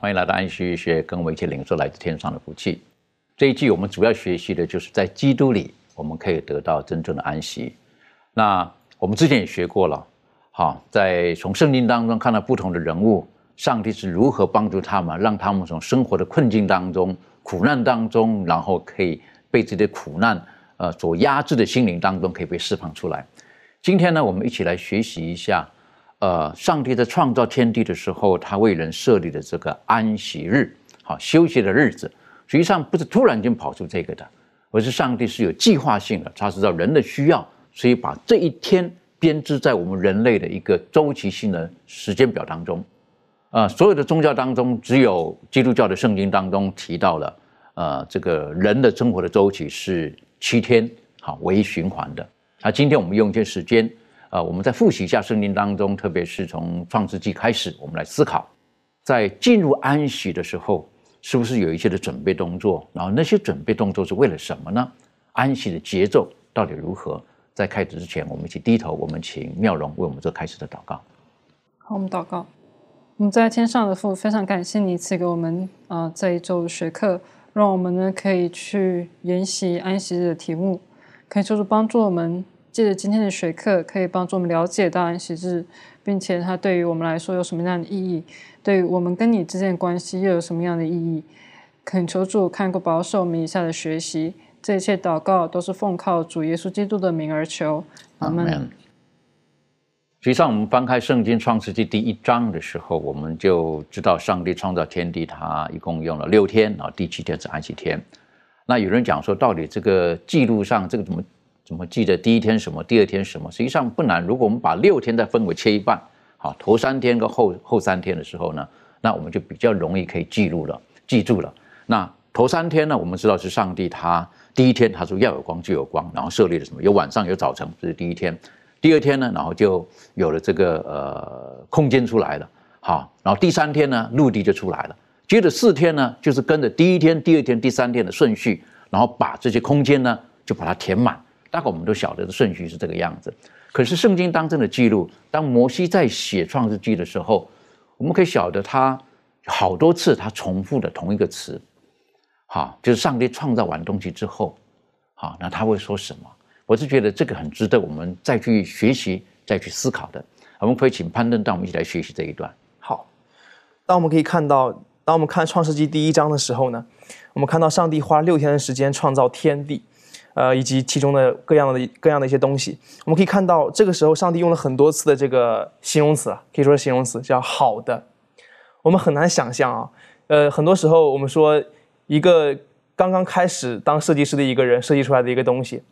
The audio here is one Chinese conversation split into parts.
欢迎来到安息学，跟我们一起领受来自天上的福气。这一季我们主要学习的就是在基督里，我们可以得到真正的安息。那我们之前也学过了，好，在从圣经当中看到不同的人物，上帝是如何帮助他们，让他们从生活的困境当中、苦难当中，然后可以被这些苦难呃所压制的心灵当中，可以被释放出来。今天呢，我们一起来学习一下，呃，上帝在创造天地的时候，他为人设立的这个安息日，好休息的日子，实际上不是突然间跑出这个的，而是上帝是有计划性的，他知道人的需要，所以把这一天编织在我们人类的一个周期性的时间表当中。呃，所有的宗教当中，只有基督教的圣经当中提到了，呃，这个人的生活的周期是七天，好为循环的。那今天我们用一些时间，呃，我们再复习一下圣经当中，特别是从创世纪开始，我们来思考，在进入安息的时候，是不是有一些的准备动作？然后那些准备动作是为了什么呢？安息的节奏到底如何？在开始之前，我们一起低头，我们请妙容为我们做开始的祷告。好，我们祷告。我们在天上的父，非常感谢你赐给我们啊、这一周的学课，让我们呢可以去研习安息日的题目，可以就是帮助我们借着今天的学课，可以帮助我们了解到安息日，并且它对于我们来说有什么样的意义，对于我们跟你之间的关系又有什么样的意义？恳求主看顾保守我们以下的学习，这一切祷告都是奉靠主耶稣基督的名而求，阿门。实际上，我们翻开圣经创世纪第一章的时候，我们就知道上帝创造天地，他一共用了六天，然后第七天是安息天。那有人讲说，到底这个记录上这个怎么怎么记得第一天什么，第二天什么？实际上不难。如果我们把六天再分为切一半，好，头三天跟后后三天的时候呢，那我们就比较容易可以记录了，记住了。那头三天呢，我们知道是上帝他第一天他说要有光就有光，然后设立了什么？有晚上有早晨，这是第一天。第二天呢，然后就有了这个呃空间出来了，好，然后第三天呢，陆地就出来了。接着四天呢，就是跟着第一天、第二天、第三天的顺序，然后把这些空间呢，就把它填满。大概我们都晓得的顺序是这个样子。可是圣经当中的记录，当摩西在写创世纪的时候，我们可以晓得他好多次他重复的同一个词，好，就是上帝创造完东西之后，好，那他会说什么？我是觉得这个很值得我们再去学习、再去思考的。我们可以请攀登带我们一起来学习这一段。好，当我们可以看到，当我们看创世纪第一章的时候呢，我们看到上帝花六天的时间创造天地，呃，以及其中的各样的各样的一些东西。我们可以看到，这个时候上帝用了很多次的这个形容词啊，可以说是形容词，叫好的。我们很难想象啊，呃，很多时候我们说一个刚刚开始当设计师的一个人设计出来的一个东西。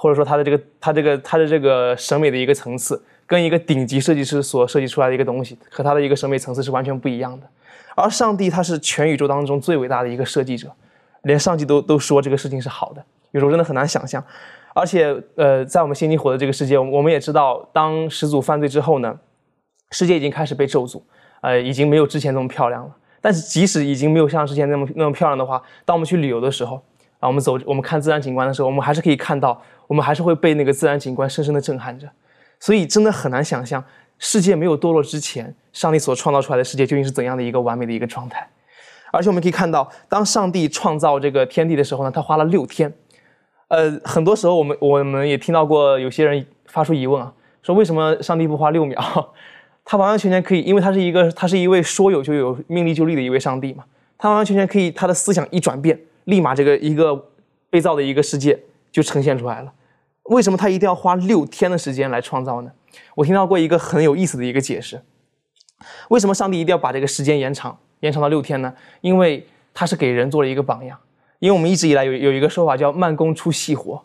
或者说他的这个他这个他的这个审美的一个层次，跟一个顶级设计师所设计出来的一个东西，和他的一个审美层次是完全不一样的。而上帝他是全宇宙当中最伟大的一个设计者，连上帝都都说这个事情是好的，有时候真的很难想象。而且呃，在我们现今活的这个世界，我们也知道，当始祖犯罪之后呢，世界已经开始被咒诅，呃，已经没有之前那么漂亮了。但是即使已经没有像之前那么那么漂亮的话，当我们去旅游的时候，啊，我们走我们看自然景观的时候，我们还是可以看到。我们还是会被那个自然景观深深的震撼着，所以真的很难想象，世界没有堕落之前，上帝所创造出来的世界究竟是怎样的一个完美的一个状态。而且我们可以看到，当上帝创造这个天地的时候呢，他花了六天。呃，很多时候我们我们也听到过有些人发出疑问啊，说为什么上帝不花六秒？他完完全全可以，因为他是一个，他是一位说有就有、命立就立的一位上帝嘛。他完完全全可以，他的思想一转变，立马这个一个被造的一个世界就呈现出来了。为什么他一定要花六天的时间来创造呢？我听到过一个很有意思的一个解释：为什么上帝一定要把这个时间延长，延长到六天呢？因为他是给人做了一个榜样。因为我们一直以来有有一个说法叫慢工出细活，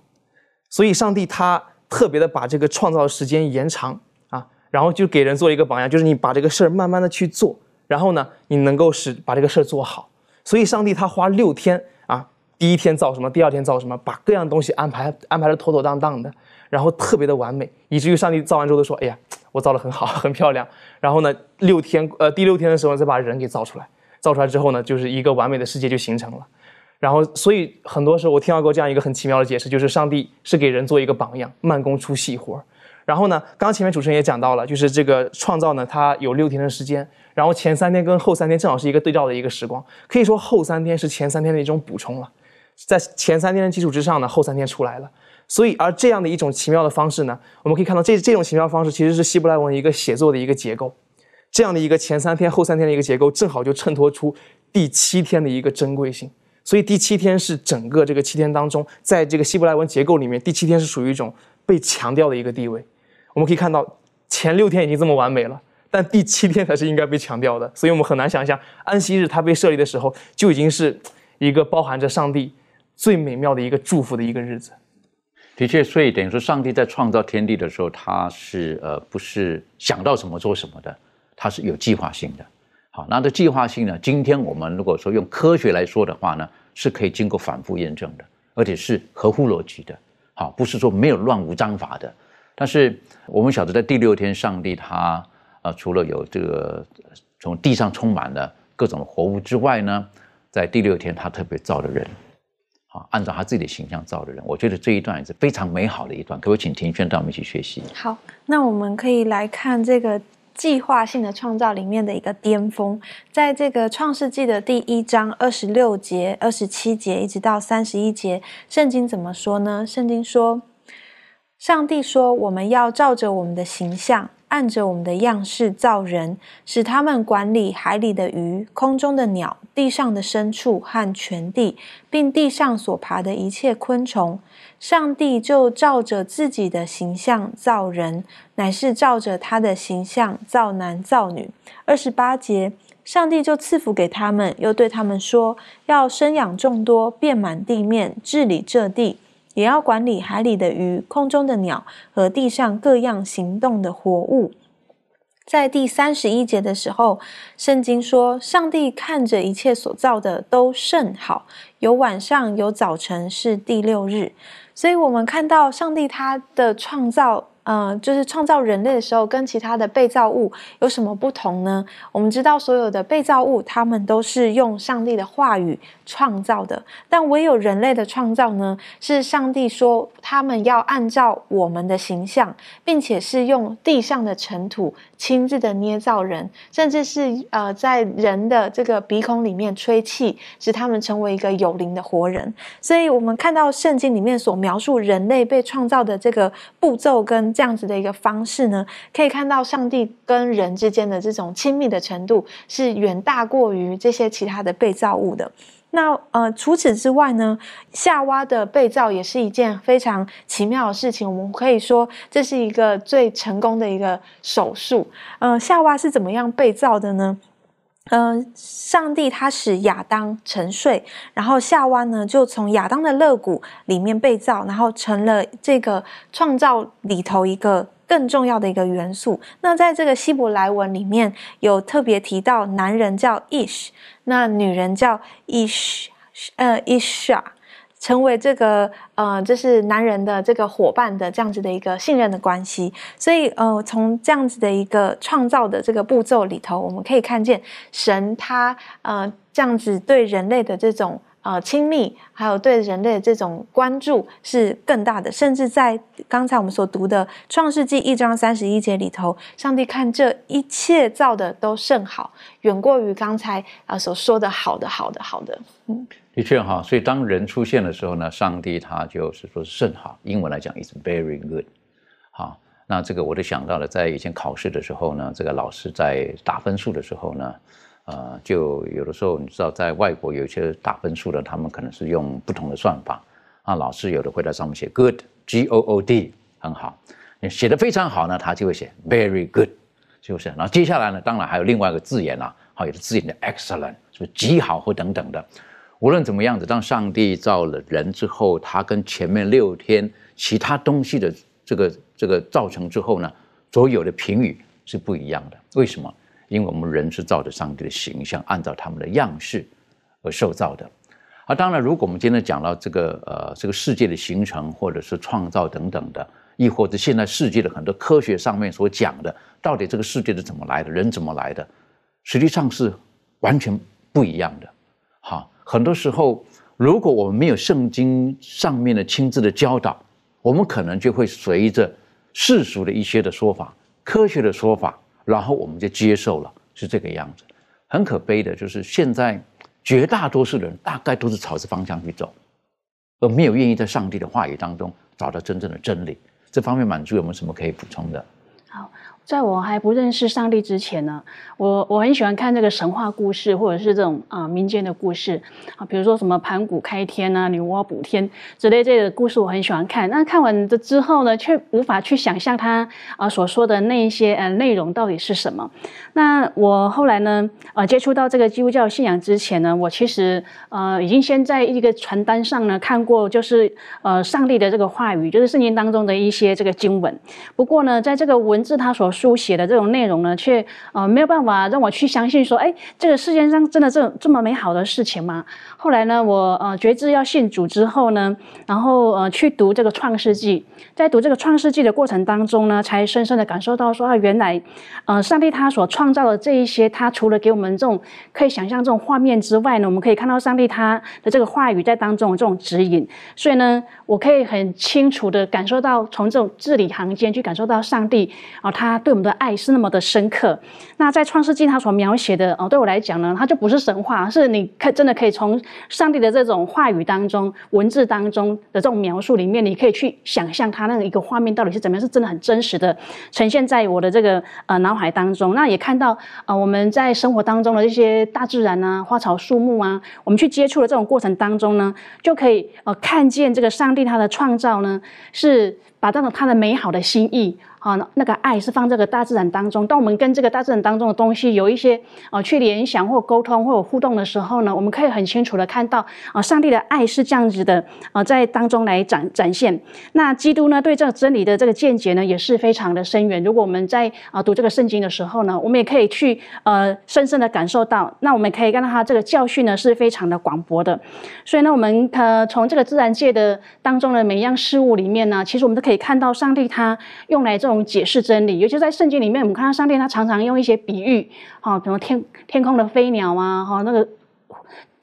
所以上帝他特别的把这个创造的时间延长啊，然后就给人做一个榜样，就是你把这个事儿慢慢的去做，然后呢，你能够使把这个事儿做好。所以上帝他花六天啊，第一天造什么，第二天造什么，把各样东西安排安排的妥妥当当的，然后特别的完美，以至于上帝造完之后都说，哎呀，我造的很好，很漂亮。然后呢，六天呃第六天的时候再把人给造出来，造出来之后呢，就是一个完美的世界就形成了。然后，所以很多时候我听到过这样一个很奇妙的解释，就是上帝是给人做一个榜样，慢工出细活然后呢，刚刚前面主持人也讲到了，就是这个创造呢，它有六天的时间，然后前三天跟后三天正好是一个对照的一个时光，可以说后三天是前三天的一种补充了，在前三天的基础之上呢，后三天出来了。所以，而这样的一种奇妙的方式呢，我们可以看到这这种奇妙方式其实是希伯来文一个写作的一个结构，这样的一个前三天后三天的一个结构，正好就衬托出第七天的一个珍贵性。所以第七天是整个这个七天当中，在这个希伯来文结构里面，第七天是属于一种被强调的一个地位。我们可以看到，前六天已经这么完美了，但第七天才是应该被强调的。所以我们很难想象，安息日它被设立的时候，就已经是一个包含着上帝最美妙的一个祝福的一个日子。的确，所以等于说，上帝在创造天地的时候，他是呃不是想到什么做什么的，他是有计划性的。好，那这计划性呢？今天我们如果说用科学来说的话呢，是可以经过反复验证的，而且是合乎逻辑的。好，不是说没有乱无章法的。但是我们晓得，在第六天，上帝他呃，除了有这个从地上充满了各种活物之外呢，在第六天他特别造的人，好，按照他自己的形象造的人。我觉得这一段也是非常美好的一段，可不可以请庭轩带我们一起学习？好，那我们可以来看这个。计划性的创造里面的一个巅峰，在这个创世纪的第一章二十六节、二十七节一直到三十一节，圣经怎么说呢？圣经说：“上帝说，我们要照着我们的形象。”按着我们的样式造人，使他们管理海里的鱼、空中的鸟、地上的牲畜和全地，并地上所爬的一切昆虫。上帝就照着自己的形象造人，乃是照着他的形象造男造女。二十八节，上帝就赐福给他们，又对他们说：要生养众多，遍满地面，治理这地。也要管理海里的鱼、空中的鸟和地上各样行动的活物。在第三十一节的时候，圣经说：“上帝看着一切所造的都甚好，有晚上有早晨，是第六日。”所以，我们看到上帝他的创造。嗯，就是创造人类的时候，跟其他的被造物有什么不同呢？我们知道，所有的被造物，他们都是用上帝的话语创造的，但唯有人类的创造呢，是上帝说他们要按照我们的形象，并且是用地上的尘土亲自的捏造人，甚至是呃，在人的这个鼻孔里面吹气，使他们成为一个有灵的活人。所以，我们看到圣经里面所描述人类被创造的这个步骤跟。这样子的一个方式呢，可以看到上帝跟人之间的这种亲密的程度是远大过于这些其他的被造物的。那呃，除此之外呢，夏娃的被造也是一件非常奇妙的事情。我们可以说这是一个最成功的一个手术。嗯，夏娃是怎么样被造的呢？嗯，上帝他使亚当沉睡，然后夏娃呢就从亚当的肋骨里面被造，然后成了这个创造里头一个更重要的一个元素。那在这个希伯来文里面有特别提到，男人叫 ish，那女人叫 ish，呃 isha。成为这个呃，就是男人的这个伙伴的这样子的一个信任的关系，所以呃，从这样子的一个创造的这个步骤里头，我们可以看见神他呃这样子对人类的这种呃亲密，还有对人类的这种关注是更大的。甚至在刚才我们所读的创世纪一章三十一节里头，上帝看这一切造的都甚好，远过于刚才啊所说的好的好的好的，嗯。的确哈，所以当人出现的时候呢，上帝他就是说是甚好，英文来讲 is very good，好，那这个我就想到了，在以前考试的时候呢，这个老师在打分数的时候呢，呃，就有的时候你知道，在外国有些打分数的，他们可能是用不同的算法啊。老师有的会在上面写 good，G O O D，很好。你写的非常好呢，他就会写 very good，是不是？然后接下来呢，当然还有另外一个字眼啦，好，有的字眼的 excellent，是不是极好或等等的。无论怎么样子，当上帝造了人之后，他跟前面六天其他东西的。这个这个造成之后呢，所有的评语是不一样的。为什么？因为我们人是照着上帝的形象，按照他们的样式而受造的。啊当然，如果我们今天讲到这个呃这个世界的形成，或者是创造等等的，亦或者现在世界的很多科学上面所讲的，到底这个世界是怎么来的，人怎么来的，实际上是完全不一样的。好，很多时候，如果我们没有圣经上面的亲自的教导，我们可能就会随着世俗的一些的说法、科学的说法，然后我们就接受了，是这个样子。很可悲的就是现在绝大多数人大概都是朝着方向去走，而没有愿意在上帝的话语当中找到真正的真理。这方面满足有没有什么可以补充的？好。在我还不认识上帝之前呢，我我很喜欢看这个神话故事，或者是这种啊民间的故事啊，比如说什么盘古开天啊、女娲补天之类这个故事，我很喜欢看。那看完这之后呢，却无法去想象他啊所说的那一些呃内容到底是什么。那我后来呢，呃接触到这个基督教信仰之前呢，我其实呃已经先在一个传单上呢看过，就是呃上帝的这个话语，就是圣经当中的一些这个经文。不过呢，在这个文字他所书写的这种内容呢，却呃没有办法让我去相信说，哎，这个世界上真的这这么美好的事情吗？后来呢，我呃觉知要信主之后呢，然后呃去读这个创世纪，在读这个创世纪的过程当中呢，才深深的感受到说啊，原来呃上帝他所创造的这一些，他除了给我们这种可以想象这种画面之外呢，我们可以看到上帝他的这个话语在当中这种指引，所以呢，我可以很清楚的感受到从这种字里行间去感受到上帝啊，他。对我们的爱是那么的深刻。那在创世纪他所描写的哦，对我来讲呢，他就不是神话，是你可真的可以从上帝的这种话语当中、文字当中的这种描述里面，你可以去想象他那个一个画面到底是怎么样，是真的很真实的呈现在我的这个呃脑海当中。那也看到呃我们在生活当中的这些大自然啊、花草树木啊，我们去接触的这种过程当中呢，就可以呃看见这个上帝他的创造呢，是把这种他的美好的心意。好，那个爱是放这个大自然当中。当我们跟这个大自然当中的东西有一些啊去联想或沟通或互动的时候呢，我们可以很清楚的看到啊，上帝的爱是这样子的啊，在当中来展展现。那基督呢，对这个真理的这个见解呢，也是非常的深远。如果我们在啊读这个圣经的时候呢，我们也可以去呃深深的感受到。那我们可以看到他这个教训呢，是非常的广博的。所以呢，我们呃从这个自然界的当中的每一样事物里面呢，其实我们都可以看到上帝他用来这种。解释真理，尤其在圣经里面，我们看到上帝他常常用一些比喻，哈，比如天天空的飞鸟啊，哈，那个。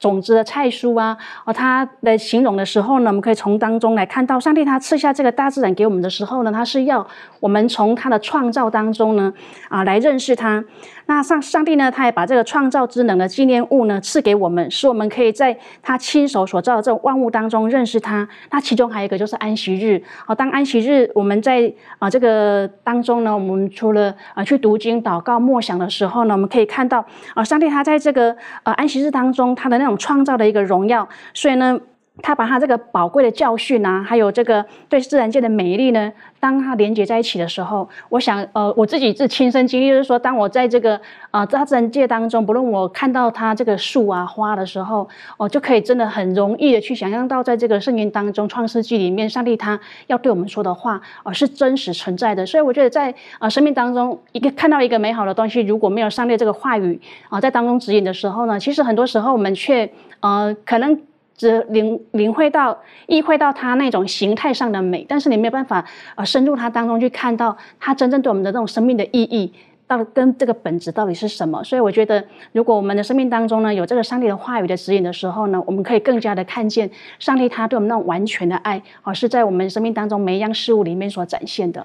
种子的菜蔬啊，哦，它的形容的时候呢，我们可以从当中来看到，上帝他赐下这个大自然给我们的时候呢，他是要我们从他的创造当中呢，啊，来认识他。那上上帝呢，他也把这个创造之能的纪念物呢赐给我们，使我们可以在他亲手所造的这种万物当中认识他。那其中还有一个就是安息日，好，当安息日我们在啊这个当中呢，我们除了啊去读经、祷告、默想的时候呢，我们可以看到啊，上帝他在这个呃安息日当中，他的那种。创造的一个荣耀，所以呢，他把他这个宝贵的教训啊，还有这个对自然界的美丽呢，当他连接在一起的时候，我想，呃，我自己是亲身经历，就是说，当我在这个呃大自然界当中，不论我看到它这个树啊花的时候，我，就可以真的很容易的去想象到，在这个圣经当中，创世纪里面，上帝他要对我们说的话，哦，是真实存在的。所以我觉得，在啊生命当中，一个看到一个美好的东西，如果没有上帝这个话语啊在当中指引的时候呢，其实很多时候我们却呃可能。只领领会到、意会到它那种形态上的美，但是你没有办法呃深入它当中去看到它真正对我们的这种生命的意义，到底跟这个本质到底是什么？所以我觉得，如果我们的生命当中呢有这个上帝的话语的指引的时候呢，我们可以更加的看见上帝他对我们那种完全的爱，而是在我们生命当中每一样事物里面所展现的。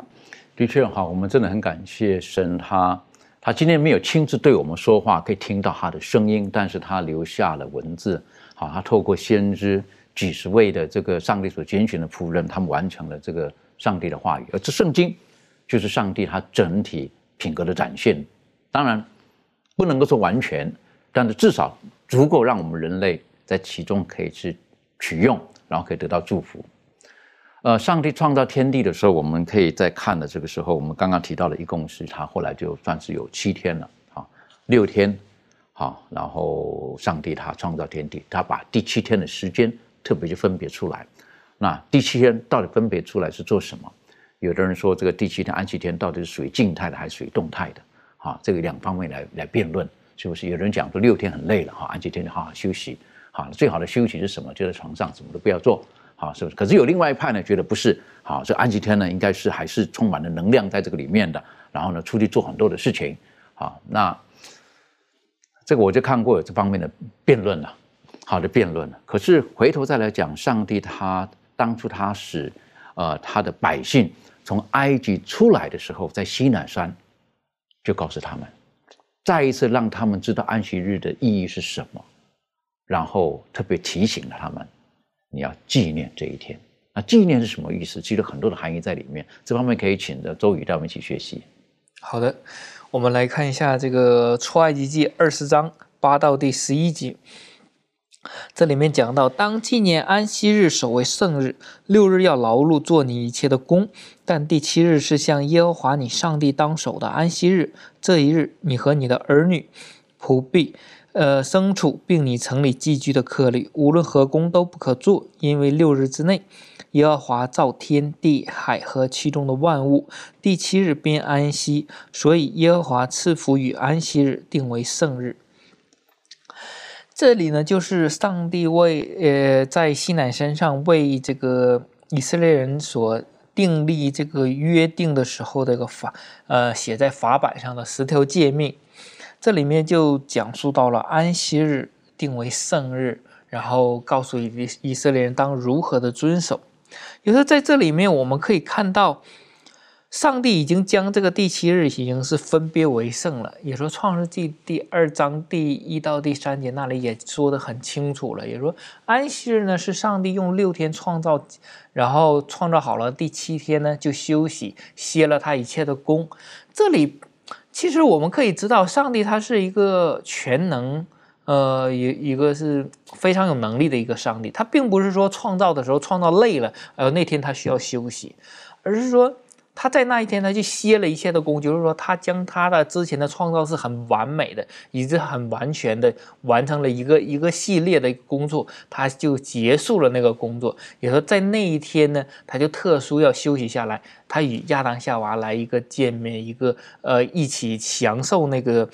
的确哈，我们真的很感谢神，他他今天没有亲自对我们说话，可以听到他的声音，但是他留下了文字。好，他透过先知几十位的这个上帝所拣选的仆人，他们完成了这个上帝的话语。而这圣经就是上帝他整体品格的展现。当然不能够说完全，但是至少足够让我们人类在其中可以去取用，然后可以得到祝福。呃，上帝创造天地的时候，我们可以在看的这个时候，我们刚刚提到的，一共是他后来就算是有七天了，啊，六天，好，然后上帝他创造天地，他把第七天的时间特别就分别出来。那第七天到底分别出来是做什么？有的人说这个第七天安息天到底是属于静态的还是属于动态的？啊，这个两方面来来辩论，是不是？有人讲说六天很累了，哈，安息天就好好休息，好，最好的休息是什么？就在床上，什么都不要做，好，是不是？可是有另外一派呢，觉得不是，好，这安息天呢，应该是还是充满了能量在这个里面的，然后呢，出去做很多的事情，好，那这个我就看过有这方面的辩论了，好的辩论了。可是回头再来讲，上帝他。当初他使，呃，他的百姓从埃及出来的时候，在西南山，就告诉他们，再一次让他们知道安息日的意义是什么，然后特别提醒了他们，你要纪念这一天。那纪念是什么意思？其实很多的含义在里面。这方面可以请的周宇带我们一起学习。好的，我们来看一下这个出埃及记二十章八到第十一节。这里面讲到，当纪念安息日，守为圣日，六日要劳碌做你一切的工，但第七日是向耶和华你上帝当守的安息日。这一日，你和你的儿女、仆婢、呃牲畜，并你城里寄居的客旅，无论何工都不可做，因为六日之内，耶和华造天地海和其中的万物，第七日便安息，所以耶和华赐福与安息日，定为圣日。这里呢，就是上帝为呃在西乃山上为这个以色列人所订立这个约定的时候的一个法，呃写在法板上的十条诫命。这里面就讲述到了安息日定为圣日，然后告诉以以色列人当如何的遵守。有时候在这里面我们可以看到。上帝已经将这个第七日已经是分别为圣了，也说《创世纪》第二章第一到第三节那里也说得很清楚了，也说安息日呢是上帝用六天创造，然后创造好了，第七天呢就休息，歇了他一切的功。这里其实我们可以知道，上帝他是一个全能，呃，一一个是非常有能力的一个上帝，他并不是说创造的时候创造累了，呃，那天他需要休息，而是说。他在那一天，他就歇了一切的功，就是说，他将他的之前的创造是很完美的，以致很完全的完成了一个一个系列的工作，他就结束了那个工作。也说在那一天呢，他就特殊要休息下来，他与亚当夏娃来一个见面，一个呃一起享受那个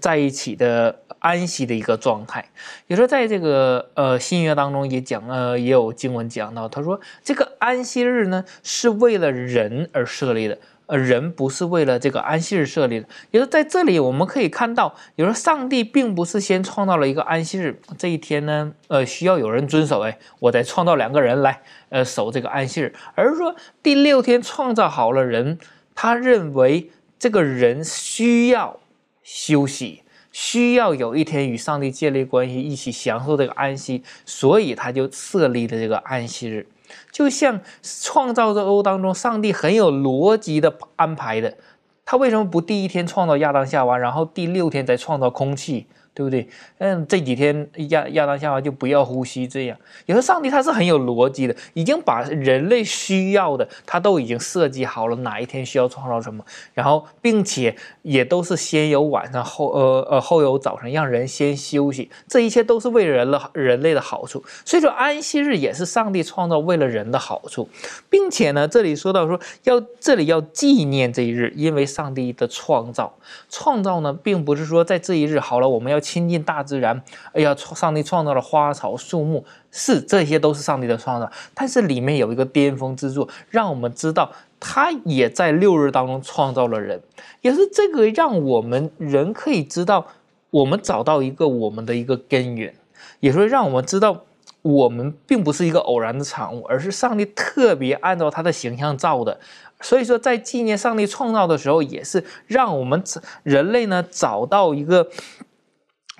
在一起的。安息的一个状态，也说在这个呃新约当中也讲呃也有经文讲到，他说这个安息日呢是为了人而设立的，呃人不是为了这个安息日设立的。也说在这里我们可以看到，有时候上帝并不是先创造了一个安息日这一天呢，呃需要有人遵守，哎，我再创造两个人来呃守这个安息日，而是说第六天创造好了人，他认为这个人需要休息。需要有一天与上帝建立关系，一起享受这个安息，所以他就设立了这个安息日，就像创造之欧当中，上帝很有逻辑的安排的，他为什么不第一天创造亚当夏娃，然后第六天再创造空气？对不对？嗯，这几天亚亚当夏娃就不要呼吸，这样。有时候上帝他是很有逻辑的，已经把人类需要的，他都已经设计好了，哪一天需要创造什么，然后并且也都是先有晚上后呃呃后有早晨，让人先休息，这一切都是为了人了人类的好处。所以说安息日也是上帝创造为了人的好处，并且呢，这里说到说要这里要纪念这一日，因为上帝的创造创造呢，并不是说在这一日好了，我们要。亲近大自然，哎呀，上帝创造了花草树木，是这些都是上帝的创造。但是里面有一个巅峰之作，让我们知道他也在六日当中创造了人，也是这个让我们人可以知道，我们找到一个我们的一个根源，也是让我们知道我们并不是一个偶然的产物，而是上帝特别按照他的形象造的。所以说，在纪念上帝创造的时候，也是让我们人类呢找到一个。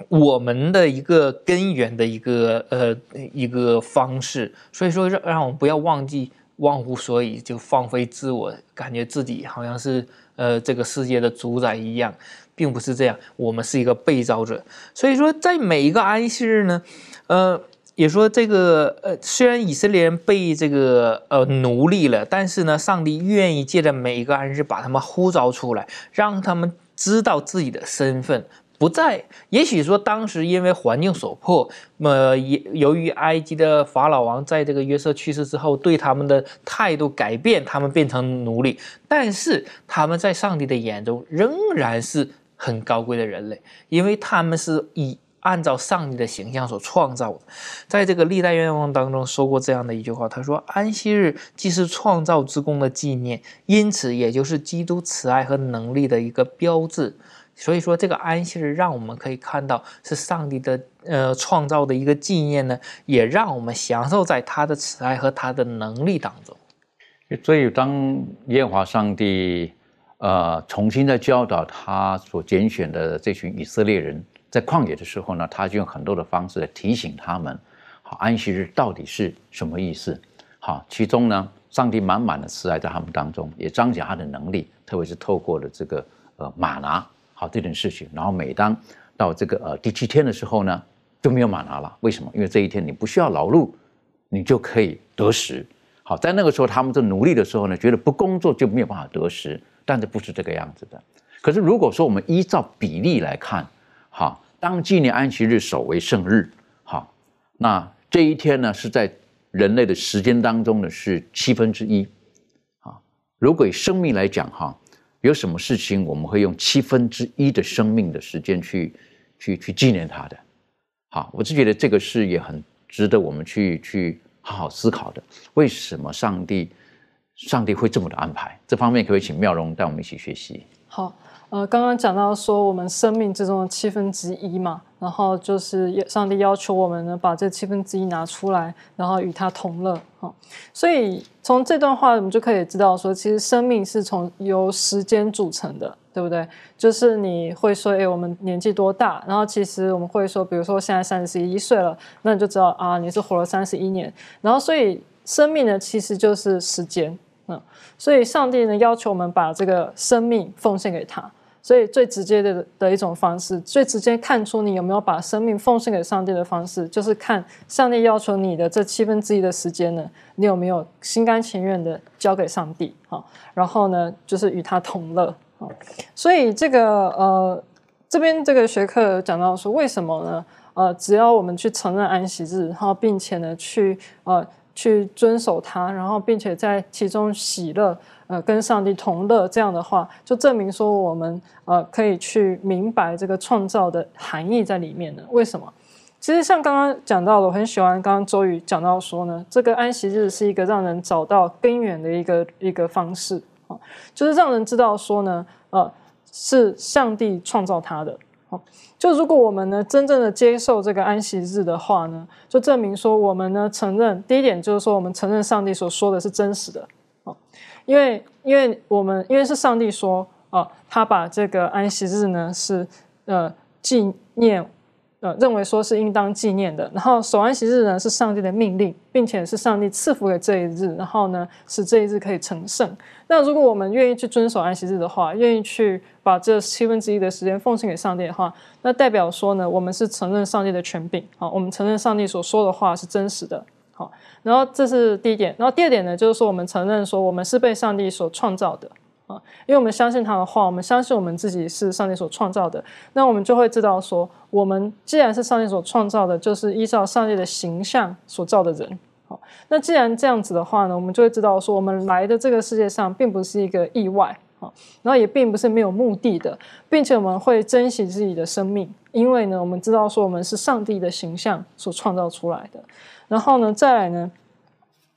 我们的一个根源的一个呃一个方式，所以说让让我们不要忘记忘乎所以，就放飞自我，感觉自己好像是呃这个世界的主宰一样，并不是这样。我们是一个被造者，所以说在每一个安息日呢，呃，也说这个呃，虽然以色列人被这个呃奴隶了，但是呢，上帝愿意借着每一个安息日把他们呼召出来，让他们知道自己的身份。不在，也许说当时因为环境所迫，呃，也由于埃及的法老王在这个约瑟去世之后，对他们的态度改变，他们变成奴隶。但是他们在上帝的眼中仍然是很高贵的人类，因为他们是以按照上帝的形象所创造的。在这个历代愿望当中说过这样的一句话，他说：“安息日既是创造之功的纪念，因此也就是基督慈爱和能力的一个标志。”所以说，这个安息日让我们可以看到是上帝的呃创造的一个纪念呢，也让我们享受在他的慈爱和他的能力当中。所以，当耶和华上帝呃重新在教导他所拣选的这群以色列人在旷野的时候呢，他就用很多的方式来提醒他们：好，安息日到底是什么意思？好，其中呢，上帝满满的慈爱在他们当中，也彰显他的能力，特别是透过了这个呃马拿。好这件事情，然后每当到这个呃第七天的时候呢，就没有马拿了。为什么？因为这一天你不需要劳碌，你就可以得食。好，在那个时候他们在努力的时候呢，觉得不工作就没有办法得食，但是不是这个样子的。可是如果说我们依照比例来看，好，当纪念安息日守为圣日，好，那这一天呢是在人类的时间当中呢是七分之一。啊，如果以生命来讲，哈。有什么事情我们会用七分之一的生命的时间去去去纪念他的？好，我是觉得这个是也很值得我们去去好好思考的。为什么上帝上帝会这么的安排？这方面可不可以请妙容带我们一起学习。好。呃，刚刚讲到说我们生命之中的七分之一嘛，然后就是上帝要求我们呢，把这七分之一拿出来，然后与他同乐所以从这段话我们就可以知道说，其实生命是从由时间组成的，对不对？就是你会说，哎，我们年纪多大？然后其实我们会说，比如说现在三十一岁了，那你就知道啊，你是活了三十一年。然后所以生命呢，其实就是时间，嗯，所以上帝呢要求我们把这个生命奉献给他。所以最直接的的一种方式，最直接看出你有没有把生命奉献给上帝的方式，就是看上帝要求你的这七分之一的时间呢，你有没有心甘情愿的交给上帝？好，然后呢，就是与他同乐。好，所以这个呃，这边这个学科讲到说，为什么呢？呃，只要我们去承认安息日，然后并且呢，去呃去遵守它，然后并且在其中喜乐。呃，跟上帝同乐这样的话，就证明说我们呃可以去明白这个创造的含义在里面呢。为什么？其实像刚刚讲到的，我很喜欢刚刚周宇讲到说呢，这个安息日是一个让人找到根源的一个一个方式啊，就是让人知道说呢，呃，是上帝创造他的。好，就如果我们呢真正的接受这个安息日的话呢，就证明说我们呢承认第一点就是说我们承认上帝所说的是真实的。因为，因为我们因为是上帝说啊，他把这个安息日呢是呃纪念，呃认为说是应当纪念的。然后守安息日呢是上帝的命令，并且是上帝赐福给这一日，然后呢使这一日可以成圣。那如果我们愿意去遵守安息日的话，愿意去把这七分之一的时间奉献给上帝的话，那代表说呢，我们是承认上帝的权柄啊，我们承认上帝所说的话是真实的。好。然后这是第一点，然后第二点呢，就是说我们承认说我们是被上帝所创造的啊，因为我们相信他的话，我们相信我们自己是上帝所创造的，那我们就会知道说，我们既然是上帝所创造的，就是依照上帝的形象所造的人。好，那既然这样子的话呢，我们就会知道说，我们来的这个世界上并不是一个意外啊，然后也并不是没有目的的，并且我们会珍惜自己的生命，因为呢，我们知道说我们是上帝的形象所创造出来的。然后呢，再来呢，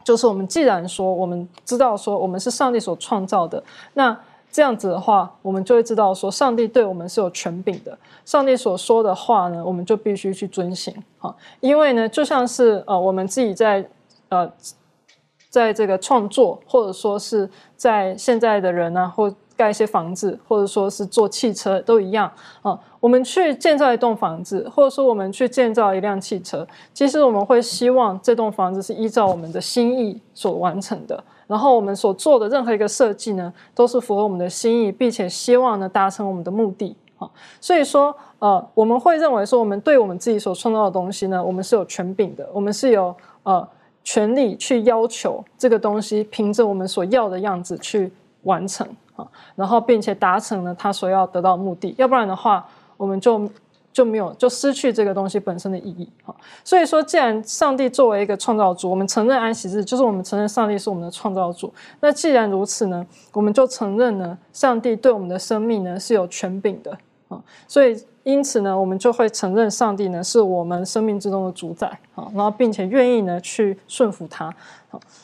就是我们既然说我们知道说我们是上帝所创造的，那这样子的话，我们就会知道说上帝对我们是有权柄的。上帝所说的话呢，我们就必须去遵行啊。因为呢，就像是呃，我们自己在呃，在这个创作，或者说是在现在的人呢，或盖一些房子，或者说是做汽车都一样啊。我们去建造一栋房子，或者说我们去建造一辆汽车，其实我们会希望这栋房子是依照我们的心意所完成的。然后我们所做的任何一个设计呢，都是符合我们的心意，并且希望呢达成我们的目的啊。所以说，呃，我们会认为说，我们对我们自己所创造的东西呢，我们是有权柄的，我们是有呃权利去要求这个东西凭着我们所要的样子去完成然后并且达成了他所要得到的目的。要不然的话，我们就。就没有就失去这个东西本身的意义哈。所以说，既然上帝作为一个创造主，我们承认安息日，就是我们承认上帝是我们的创造主。那既然如此呢，我们就承认呢，上帝对我们的生命呢是有权柄的啊。所以因此呢，我们就会承认上帝呢是我们生命之中的主宰啊，然后并且愿意呢去顺服他。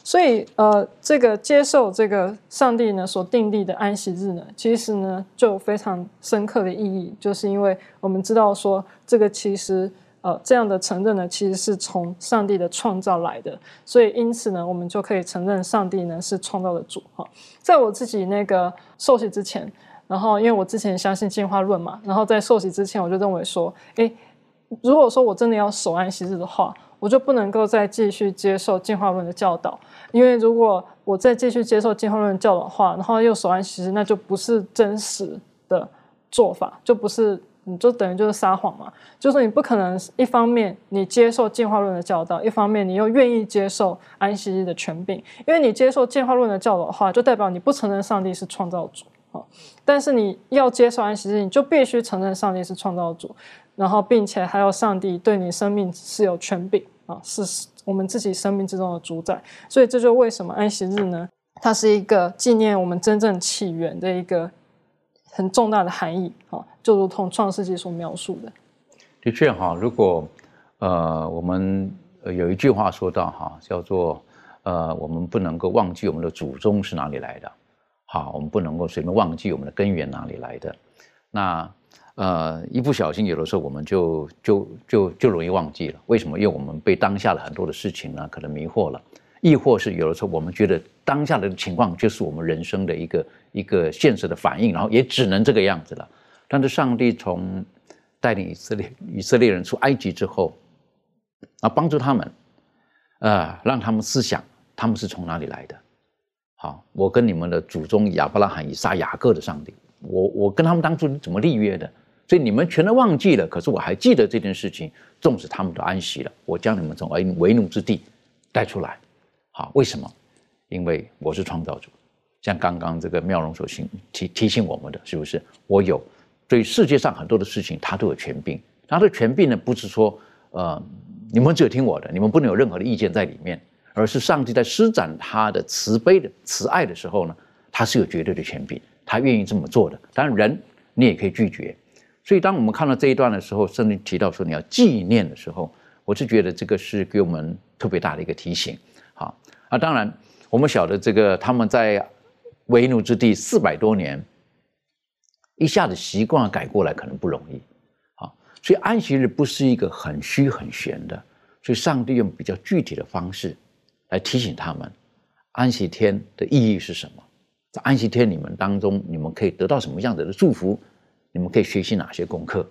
所以，呃，这个接受这个上帝呢所定立的安息日呢，其实呢就非常深刻的意义，就是因为我们知道说，这个其实呃这样的承认呢，其实是从上帝的创造来的，所以因此呢，我们就可以承认上帝呢是创造的主哈。在我自己那个受洗之前，然后因为我之前相信进化论嘛，然后在受洗之前，我就认为说，诶，如果说我真的要守安息日的话。我就不能够再继续接受进化论的教导，因为如果我再继续接受进化论教导的话，然后又守安息日，那就不是真实的做法，就不是你就等于就是撒谎嘛。就是你不可能一方面你接受进化论的教导，一方面你又愿意接受安息日的权柄，因为你接受进化论的教导的话，就代表你不承认上帝是创造主啊。但是你要接受安息日，你就必须承认上帝是创造主，然后并且还有上帝对你生命是有权柄。啊，是我们自己生命之中的主宰，所以这就为什么安息日呢？它是一个纪念我们真正起源的一个很重大的含义啊，就如同创世纪所描述的。的确哈，如果呃我们有一句话说到哈，叫做呃我们不能够忘记我们的祖宗是哪里来的，好，我们不能够随便忘记我们的根源哪里来的，那。呃，一不小心，有的时候我们就就就就容易忘记了。为什么？因为我们被当下的很多的事情呢，可能迷惑了，亦或是有的时候我们觉得当下的情况就是我们人生的一个一个现实的反应，然后也只能这个样子了。但是上帝从带领以色列以色列人出埃及之后，啊，帮助他们，啊，让他们思想他们是从哪里来的。好，我跟你们的祖宗亚伯拉罕、以撒、雅各的上帝，我我跟他们当初怎么立约的？所以你们全都忘记了，可是我还记得这件事情。纵使他们都安息了，我将你们从为为奴之地带出来。好，为什么？因为我是创造主。像刚刚这个妙容所提提提醒我们的，是不是？我有对世界上很多的事情，他都有权柄。他的权柄呢，不是说呃你们只有听我的，你们不能有任何的意见在里面，而是上帝在施展他的慈悲的慈爱的时候呢，他是有绝对的权柄，他愿意这么做的。当然，人你也可以拒绝。所以，当我们看到这一段的时候，甚至提到说你要纪念的时候，我是觉得这个是给我们特别大的一个提醒。好，啊，当然我们晓得这个他们在为奴之地四百多年，一下子习惯改过来可能不容易。好，所以安息日不是一个很虚很玄的，所以上帝用比较具体的方式来提醒他们，安息天的意义是什么？在安息天你们当中，你们可以得到什么样子的祝福？你们可以学习哪些功课？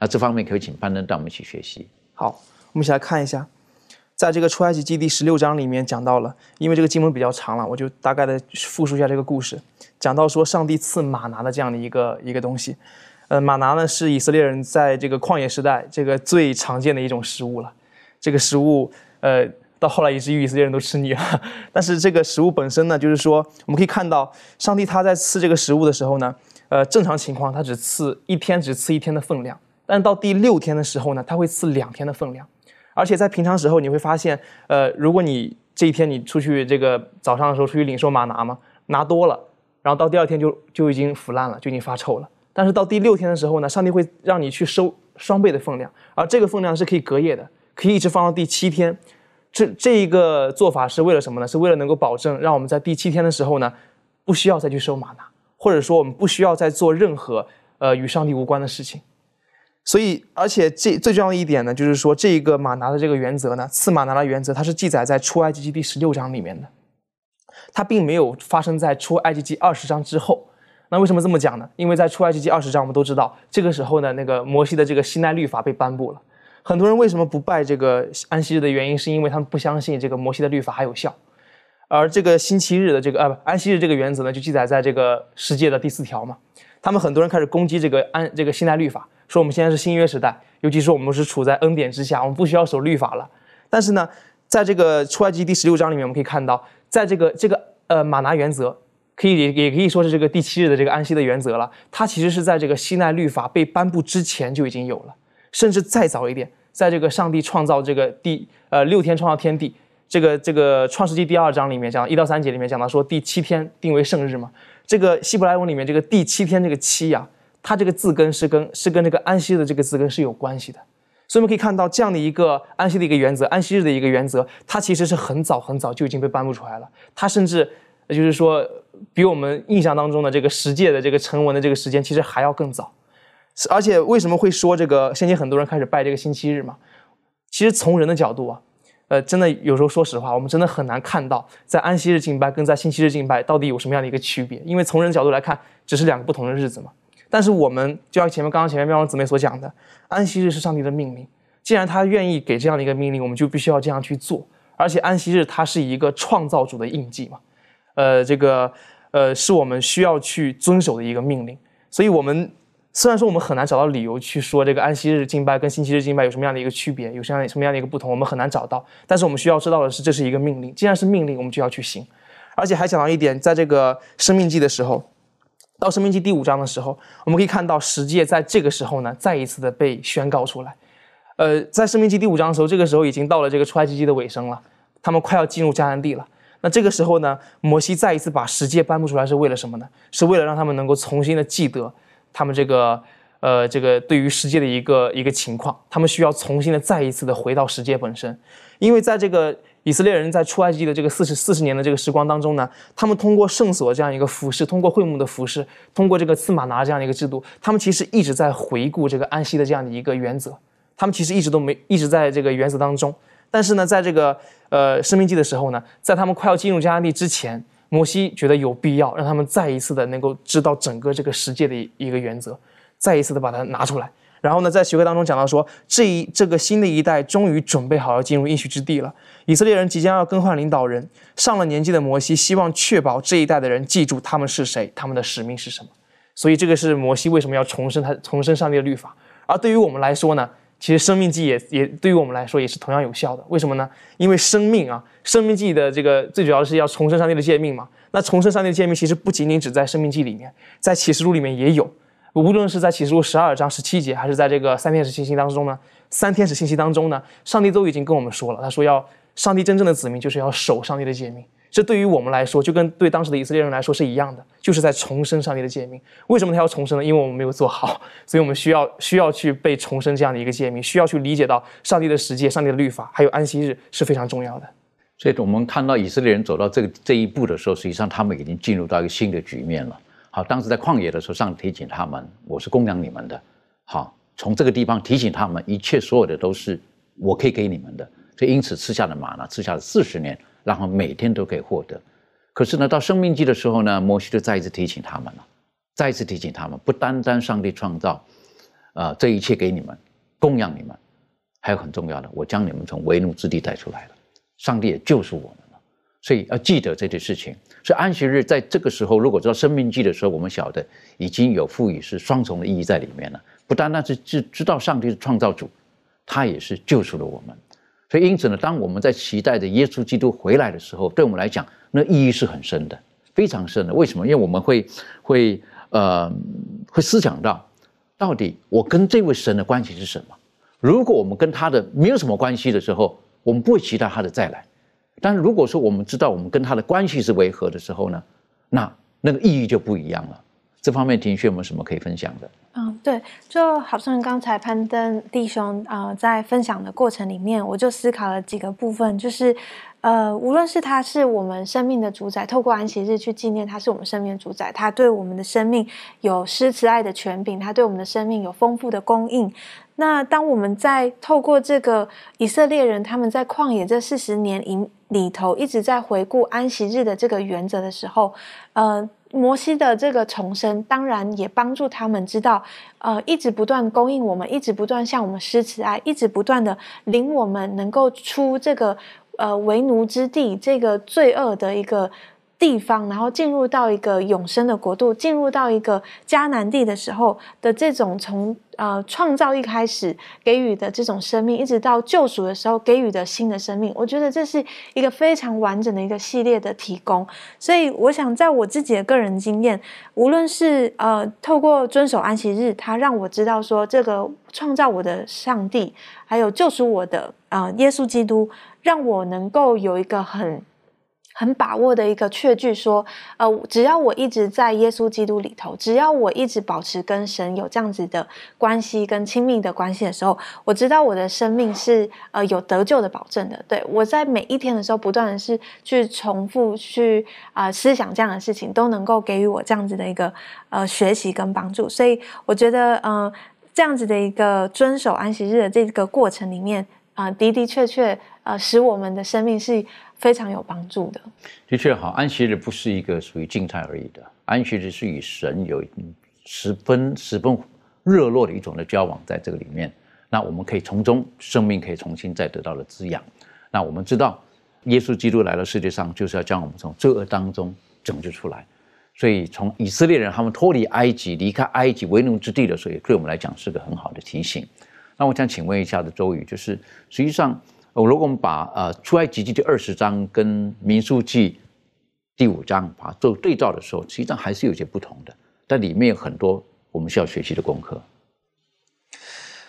那这方面可以请班登带我们一起学习。好，我们一起来看一下，在这个出埃及记第十六章里面讲到了，因为这个经文比较长了，我就大概的复述一下这个故事。讲到说，上帝赐马拿的这样的一个一个东西，呃，马拿呢是以色列人在这个旷野时代这个最常见的一种食物了。这个食物，呃，到后来以至于以色列人都吃腻了。但是这个食物本身呢，就是说我们可以看到，上帝他在赐这个食物的时候呢。呃，正常情况，他只赐一天，只赐一天的分量。但到第六天的时候呢，他会赐两天的分量。而且在平常时候，你会发现，呃，如果你这一天你出去这个早上的时候出去领受马拿嘛，拿多了，然后到第二天就就已经腐烂了，就已经发臭了。但是到第六天的时候呢，上帝会让你去收双倍的分量，而这个分量是可以隔夜的，可以一直放到第七天。这这一个做法是为了什么呢？是为了能够保证让我们在第七天的时候呢，不需要再去收马拿。或者说，我们不需要再做任何呃与上帝无关的事情。所以，而且这最重要的一点呢，就是说这一个马拿的这个原则呢，赐马拿的原则，它是记载在出埃及记第十六章里面的，它并没有发生在出埃及记二十章之后。那为什么这么讲呢？因为在出埃及记二十章，我们都知道，这个时候呢，那个摩西的这个西奈律法被颁布了。很多人为什么不拜这个安息日的原因，是因为他们不相信这个摩西的律法还有效。而这个星期日的这个呃不安息日这个原则呢，就记载在这个世界的第四条嘛。他们很多人开始攻击这个安这个西奈律法，说我们现在是新约时代，尤其是我们是处在恩典之下，我们不需要守律法了。但是呢，在这个出埃及第十六章里面，我们可以看到，在这个这个呃马拿原则，可以也可以说是这个第七日的这个安息的原则了。它其实是在这个西奈律法被颁布之前就已经有了。甚至再早一点，在这个上帝创造这个第呃六天创造天地，这个这个创世纪第二章里面讲一到三节里面讲到说第七天定为圣日嘛。这个希伯来文里面这个第七天这个七呀，它这个字根是跟是跟这个安息的这个字根是有关系的。所以我们可以看到这样的一个安息的一个原则，安息日的一个原则，它其实是很早很早就已经被颁布出来了。它甚至就是说比我们印象当中的这个十诫的这个成文的这个时间其实还要更早。而且为什么会说这个？现今很多人开始拜这个星期日嘛？其实从人的角度啊，呃，真的有时候说实话，我们真的很难看到在安息日敬拜跟在星期日敬拜到底有什么样的一个区别。因为从人的角度来看，只是两个不同的日子嘛。但是我们就像前面刚刚前面妙王姊妹所讲的，安息日是上帝的命令，既然他愿意给这样的一个命令，我们就必须要这样去做。而且安息日它是一个创造主的印记嘛，呃，这个呃是我们需要去遵守的一个命令，所以我们。虽然说我们很难找到理由去说这个安息日敬拜跟星期日敬拜有什么样的一个区别，有什么样什么样的一个不同，我们很难找到。但是我们需要知道的是，这是一个命令。既然是命令，我们就要去行。而且还讲到一点，在这个生命记的时候，到生命记第五章的时候，我们可以看到十诫在这个时候呢，再一次的被宣告出来。呃，在生命记第五章的时候，这个时候已经到了这个出埃及记的尾声了，他们快要进入迦南地了。那这个时候呢，摩西再一次把十诫颁布出来，是为了什么呢？是为了让他们能够重新的记得。他们这个，呃，这个对于世界的一个一个情况，他们需要重新的再一次的回到世界本身，因为在这个以色列人在出埃及的这个四十四十年的这个时光当中呢，他们通过圣所这样一个服饰，通过会幕的服饰，通过这个赐马拿这样的一个制度，他们其实一直在回顾这个安息的这样的一个原则，他们其实一直都没一直在这个原则当中，但是呢，在这个呃生命记的时候呢，在他们快要进入迦南地之前。摩西觉得有必要让他们再一次的能够知道整个这个世界的一个原则，再一次的把它拿出来。然后呢，在学科当中讲到说，这一这个新的一代终于准备好要进入应许之地了。以色列人即将要更换领导人，上了年纪的摩西希望确保这一代的人记住他们是谁，他们的使命是什么。所以这个是摩西为什么要重申他重申上帝的律法。而对于我们来说呢？其实生命记也也对于我们来说也是同样有效的，为什么呢？因为生命啊，生命记的这个最主要的是要重生上帝的诫命嘛。那重生上帝的诫命其实不仅仅只在生命记里面，在启示录里面也有。无论是在启示录十二章十七节，还是在这个三天使信息当中呢，三天使信息当中呢，上帝都已经跟我们说了，他说要上帝真正的子民就是要守上帝的诫命。这对于我们来说，就跟对当时的以色列人来说是一样的，就是在重生上帝的诫命。为什么他要重生呢？因为我们没有做好，所以我们需要需要去被重生这样的一个诫命，需要去理解到上帝的世界、上帝的律法，还有安息日是非常重要的。所以，我们看到以色列人走到这个这一步的时候，实际上他们已经进入到一个新的局面了。好，当时在旷野的时候，上帝提醒他们：“我是供养你们的。”好，从这个地方提醒他们，一切所有的都是我可以给你们的。所以，因此吃下了马呢，吃下了四十年。然后每天都可以获得，可是呢，到生命记的时候呢，摩西就再一次提醒他们了，再一次提醒他们，不单单上帝创造，啊，这一切给你们供养你们，还有很重要的，我将你们从为奴之地带出来了，上帝也救赎我们了，所以要记得这件事情。所以安息日在这个时候，如果知道生命记的时候，我们晓得已经有赋予是双重的意义在里面了，不单单是知知道上帝是创造主，他也是救赎了我们。所以，因此呢，当我们在期待着耶稣基督回来的时候，对我们来讲，那意义是很深的，非常深的。为什么？因为我们会会呃会思想到，到底我跟这位神的关系是什么？如果我们跟他的没有什么关系的时候，我们不会期待他的再来。但是如果说我们知道我们跟他的关系是违和的时候呢，那那个意义就不一样了。这方面，庭轩有没有什么可以分享的？嗯，对，就好像刚才攀登弟兄啊，在分享的过程里面，我就思考了几个部分，就是，呃，无论是他是我们生命的主宰，透过安息日去纪念他是我们生命的主宰，他对我们的生命有施慈爱的权柄，他对我们的生命有丰富的供应。那当我们在透过这个以色列人他们在旷野这四十年里里头一直在回顾安息日的这个原则的时候，呃。摩西的这个重生，当然也帮助他们知道，呃，一直不断供应我们，一直不断向我们施慈爱，一直不断的领我们能够出这个呃为奴之地，这个罪恶的一个。地方，然后进入到一个永生的国度，进入到一个迦南地的时候的这种从呃创造一开始给予的这种生命，一直到救赎的时候给予的新的生命，我觉得这是一个非常完整的一个系列的提供。所以，我想在我自己的个人经验，无论是呃透过遵守安息日，他让我知道说这个创造我的上帝，还有救赎我的啊耶稣基督，让我能够有一个很。很把握的一个确据说，呃，只要我一直在耶稣基督里头，只要我一直保持跟神有这样子的关系跟亲密的关系的时候，我知道我的生命是呃有得救的保证的。对我在每一天的时候，不断的是去重复去啊思想这样的事情，都能够给予我这样子的一个呃学习跟帮助。所以我觉得，嗯，这样子的一个遵守安息日的这个过程里面啊，的的确确呃，使我们的生命是。非常有帮助的，的确好。安息日不是一个属于静态而已的，安息日是与神有十分十分热络的一种的交往，在这个里面，那我们可以从中生命可以重新再得到了滋养。那我们知道，耶稣基督来到世界上，就是要将我们从罪恶当中拯救出来。所以，从以色列人他们脱离埃及、离开埃及为奴之地的时候，也对我们来讲是个很好的提醒。那我想请问一下的周宇，就是实际上。我，如果我们把呃出埃及记第二十章跟民数记第五章把做对照的时候，实际上还是有些不同的，但里面有很多我们需要学习的功课。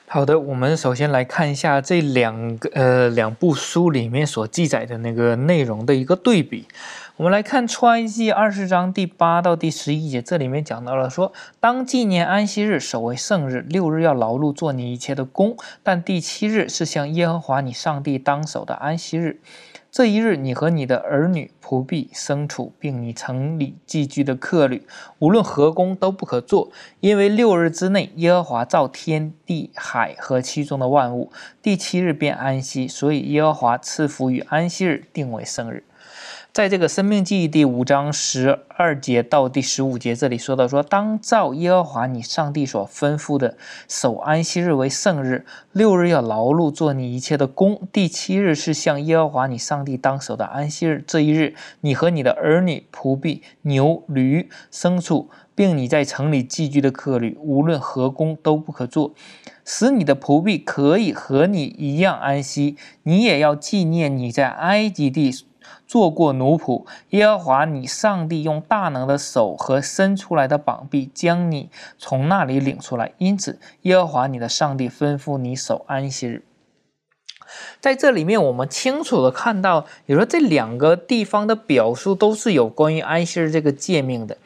好的，我们首先来看一下这两个呃两部书里面所记载的那个内容的一个对比。我们来看创埃记二十章第八到第十一节，这里面讲到了说，当纪念安息日，守为圣日，六日要劳碌做你一切的工，但第七日是向耶和华你上帝当守的安息日。这一日，你和你的儿女、仆婢、牲畜，并你城里寄居的客旅，无论何工都不可做，因为六日之内，耶和华造天地海和其中的万物，第七日便安息，所以耶和华赐福与安息日，定为生日。在这个《生命记》第五章十二节到第十五节，这里说到说，当照耶和华你上帝所吩咐的，守安息日为圣日，六日要劳碌做你一切的工，第七日是向耶和华你上帝当守的安息日。这一日，你和你的儿女、仆婢、牛、驴、牲畜，并你在城里寄居的客旅，无论何工都不可做，使你的仆婢可以和你一样安息。你也要纪念你在埃及地。做过奴仆，耶和华你上帝用大能的手和伸出来的膀臂将你从那里领出来，因此耶和华你的上帝吩咐你守安息日。在这里面，我们清楚的看到，你说这两个地方的表述都是有关于安息日这个诫命的。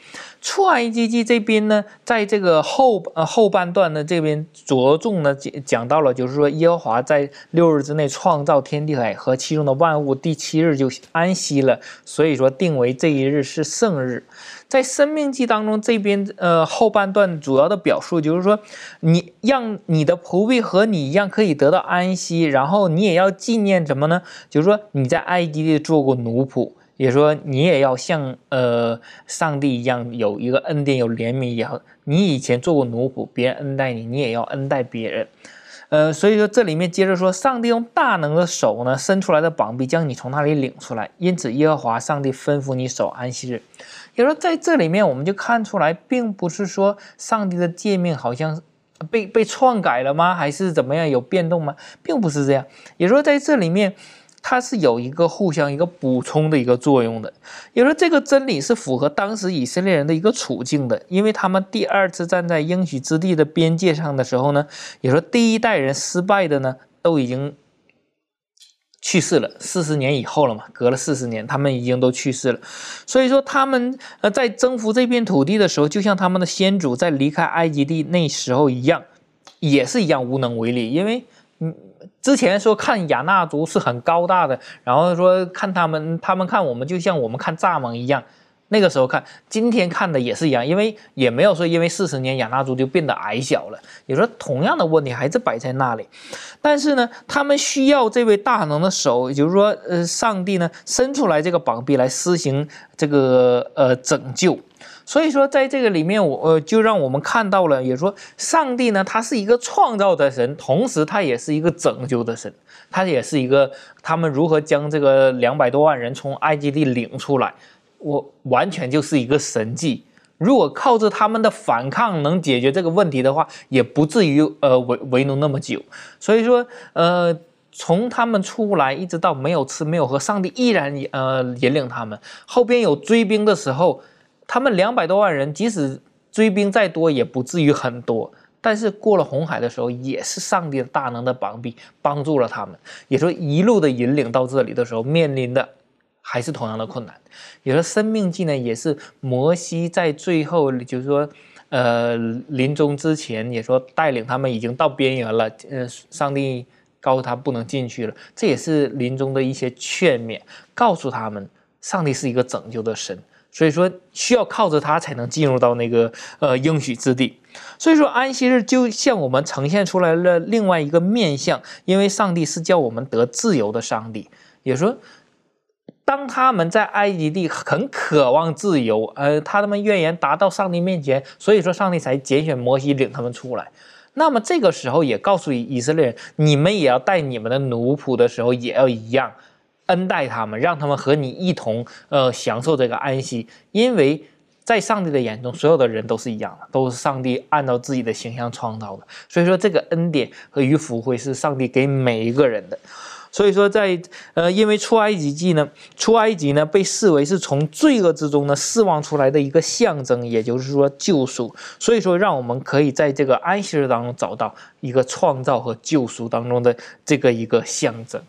出埃及记这边呢，在这个后呃后半段呢，这边着重呢讲讲到了，就是说耶和华在六日之内创造天地海和其中的万物，第七日就安息了，所以说定为这一日是圣日。在生命记当中，这边呃后半段主要的表述就是说，你让你的仆婢和你一样可以得到安息，然后你也要纪念什么呢？就是说你在埃及地做过奴仆。也说你也要像呃上帝一样有一个恩典有怜悯也好，你以前做过奴仆，别人恩待你，你也要恩待别人，呃，所以说这里面接着说，上帝用大能的手呢伸出来的膀臂将你从那里领出来，因此耶和华上帝吩咐你守安息日。也说在这里面我们就看出来，并不是说上帝的诫命好像被被篡改了吗？还是怎么样有变动吗？并不是这样。也说在这里面。它是有一个互相一个补充的一个作用的，也说这个真理是符合当时以色列人的一个处境的，因为他们第二次站在应许之地的边界上的时候呢，也说第一代人失败的呢都已经去世了，四十年以后了嘛，隔了四十年，他们已经都去世了，所以说他们呃在征服这片土地的时候，就像他们的先祖在离开埃及地那时候一样，也是一样无能为力，因为嗯。之前说看亚纳族是很高大的，然后说看他们，他们看我们就像我们看蚱蜢一样，那个时候看，今天看的也是一样，因为也没有说因为四十年亚纳族就变得矮小了，也说同样的问题还是摆在那里。但是呢，他们需要这位大能的手，也就是说，呃，上帝呢伸出来这个膀臂来施行这个呃拯救。所以说，在这个里面，我呃就让我们看到了，也说上帝呢，他是一个创造的神，同时他也是一个拯救的神，他也是一个他们如何将这个两百多万人从埃及地领出来。我完全就是一个神迹。如果靠着他们的反抗能解决这个问题的话，也不至于呃为为奴那么久。所以说，呃，从他们出来一直到没有吃没有喝，上帝依然呃引领他们。后边有追兵的时候，他们两百多万人，即使追兵再多，也不至于很多。但是过了红海的时候，也是上帝的大能的膀臂帮助了他们。也说一路的引领到这里的时候，面临的。还是同样的困难，也说生命记呢，也是摩西在最后，就是说，呃，临终之前也说带领他们已经到边缘了，呃，上帝告诉他不能进去了，这也是临终的一些劝勉，告诉他们，上帝是一个拯救的神，所以说需要靠着他才能进入到那个呃应许之地，所以说安息日就向我们呈现出来了另外一个面相，因为上帝是叫我们得自由的上帝，也说。当他们在埃及地很渴望自由，呃，他们怨言达到上帝面前，所以说上帝才拣选摩西领他们出来。那么这个时候也告诉以色列人，你们也要带你们的奴仆的时候，也要一样恩待他们，让他们和你一同呃享受这个安息。因为在上帝的眼中，所有的人都是一样的，都是上帝按照自己的形象创造的。所以说这个恩典和与福会是上帝给每一个人的。所以说，在呃，因为出埃及记呢，出埃及呢被视为是从罪恶之中呢释放出来的一个象征，也就是说救赎。所以说，让我们可以在这个安息日当中找到一个创造和救赎当中的这个一个象征。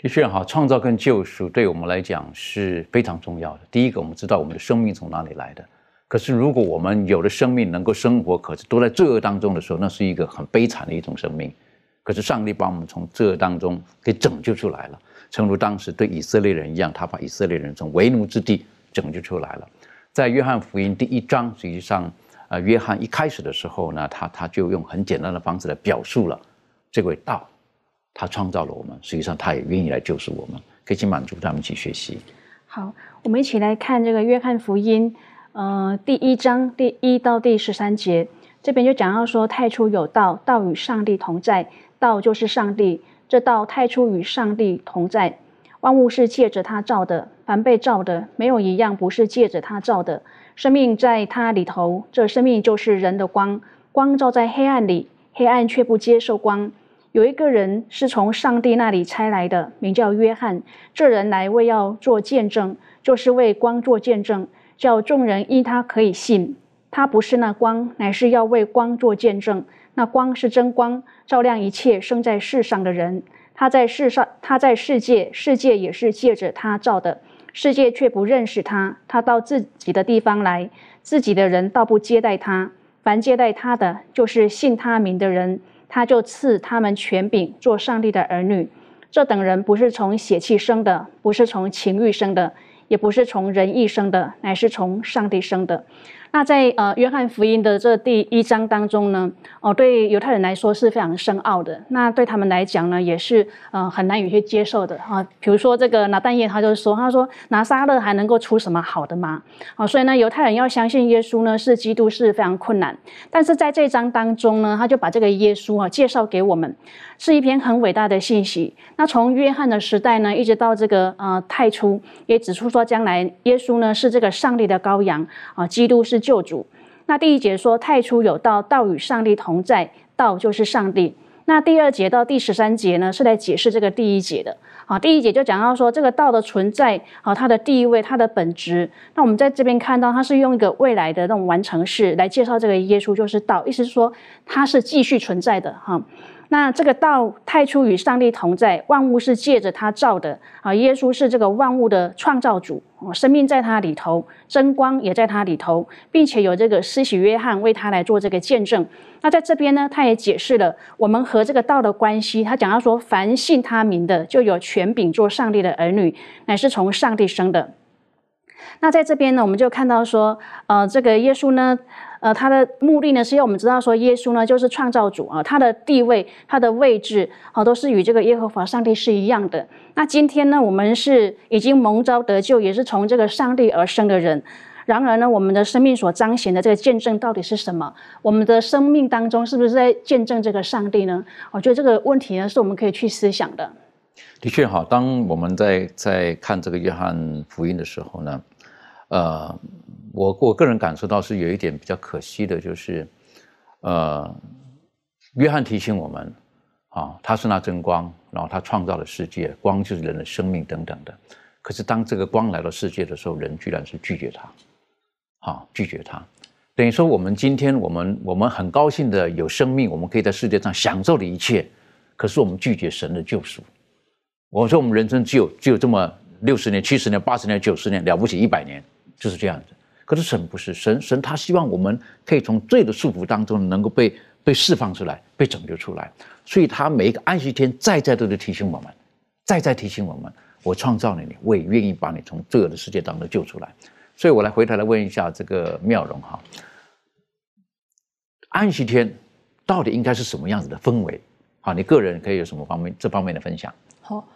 的确哈，创造跟救赎对我们来讲是非常重要的。第一个，我们知道我们的生命从哪里来的。可是，如果我们有的生命能够生活，可是都在罪恶当中的时候，那是一个很悲惨的一种生命。可是上帝把我们从罪恶当中给拯救出来了，正如当时对以色列人一样，他把以色列人从为奴之地拯救出来了。在约翰福音第一章，实际上，呃，约翰一开始的时候呢，他他就用很简单的方式来表述了这位道，他创造了我们，实际上他也愿意来救赎我们，可以去满足他们去学习。好，我们一起来看这个约翰福音，呃，第一章第一到第十三节，这边就讲到说，太初有道，道与上帝同在。道就是上帝，这道太初与上帝同在，万物是借着他造的，凡被造的，没有一样不是借着他造的。生命在他里头，这生命就是人的光，光照在黑暗里，黑暗却不接受光。有一个人是从上帝那里差来的，名叫约翰。这人来为要做见证，就是为光做见证，叫众人因他可以信。他不是那光，乃是要为光做见证。那光是真光，照亮一切生在世上的人。他在世上，他在世界，世界也是借着他照的，世界却不认识他。他到自己的地方来，自己的人倒不接待他。凡接待他的，就是信他名的人，他就赐他们权柄，做上帝的儿女。这等人不是从血气生的，不是从情欲生的，也不是从人意生的，乃是从上帝生的。那在呃约翰福音的这第一章当中呢，哦，对犹太人来说是非常深奥的。那对他们来讲呢，也是呃很难有些接受的啊。比如说这个拿但业，他就说，他说拿撒勒还能够出什么好的吗？啊，所以呢，犹太人要相信耶稣呢是基督是非常困难。但是在这章当中呢，他就把这个耶稣啊介绍给我们。是一篇很伟大的信息。那从约翰的时代呢，一直到这个呃太初，也指出说，将来耶稣呢是这个上帝的羔羊啊，基督是救主。那第一节说太初有道，道与上帝同在，道就是上帝。那第二节到第十三节呢，是来解释这个第一节的。啊，第一节就讲到说这个道的存在啊，它的地位，它的本质。那我们在这边看到，它是用一个未来的那种完成式来介绍这个耶稣就是道，意思是说它是继续存在的哈。那这个道太初与上帝同在，万物是借着他造的啊。耶稣是这个万物的创造主，生命在他里头，真光也在他里头，并且有这个施洗约翰为他来做这个见证。那在这边呢，他也解释了我们和这个道的关系。他讲到说，凡信他名的，就有权柄做上帝的儿女，乃是从上帝生的。那在这边呢，我们就看到说，呃，这个耶稣呢，呃，他的目的呢是要我们知道说，耶稣呢就是创造主啊，他的地位、他的位置，好，都是与这个耶和华上帝是一样的。那今天呢，我们是已经蒙召得救，也是从这个上帝而生的人。然而呢，我们的生命所彰显的这个见证到底是什么？我们的生命当中是不是在见证这个上帝呢？我觉得这个问题呢，是我们可以去思想的。的确哈，当我们在在看这个约翰福音的时候呢，呃，我我个人感受到是有一点比较可惜的，就是呃，约翰提醒我们啊，他是那真光，然后他创造了世界，光就是人的生命等等的。可是当这个光来到世界的时候，人居然是拒绝他。好，拒绝他，等于说我们今天我们我们很高兴的有生命，我们可以在世界上享受的一切，可是我们拒绝神的救赎。我说我们人生只有只有这么六十年、七十年、八十年、九十年，了不起一百年，就是这样子。可是神不是神，神他希望我们可以从罪的束缚当中能够被被释放出来，被拯救出来。所以他每一个安息天，再再都在提醒我们，再再提醒我们：我创造了你，我也愿意把你从罪恶的世界当中救出来。所以我来回头来问一下这个妙容哈，安息天到底应该是什么样子的氛围？好，你个人可以有什么方面这方面的分享？好。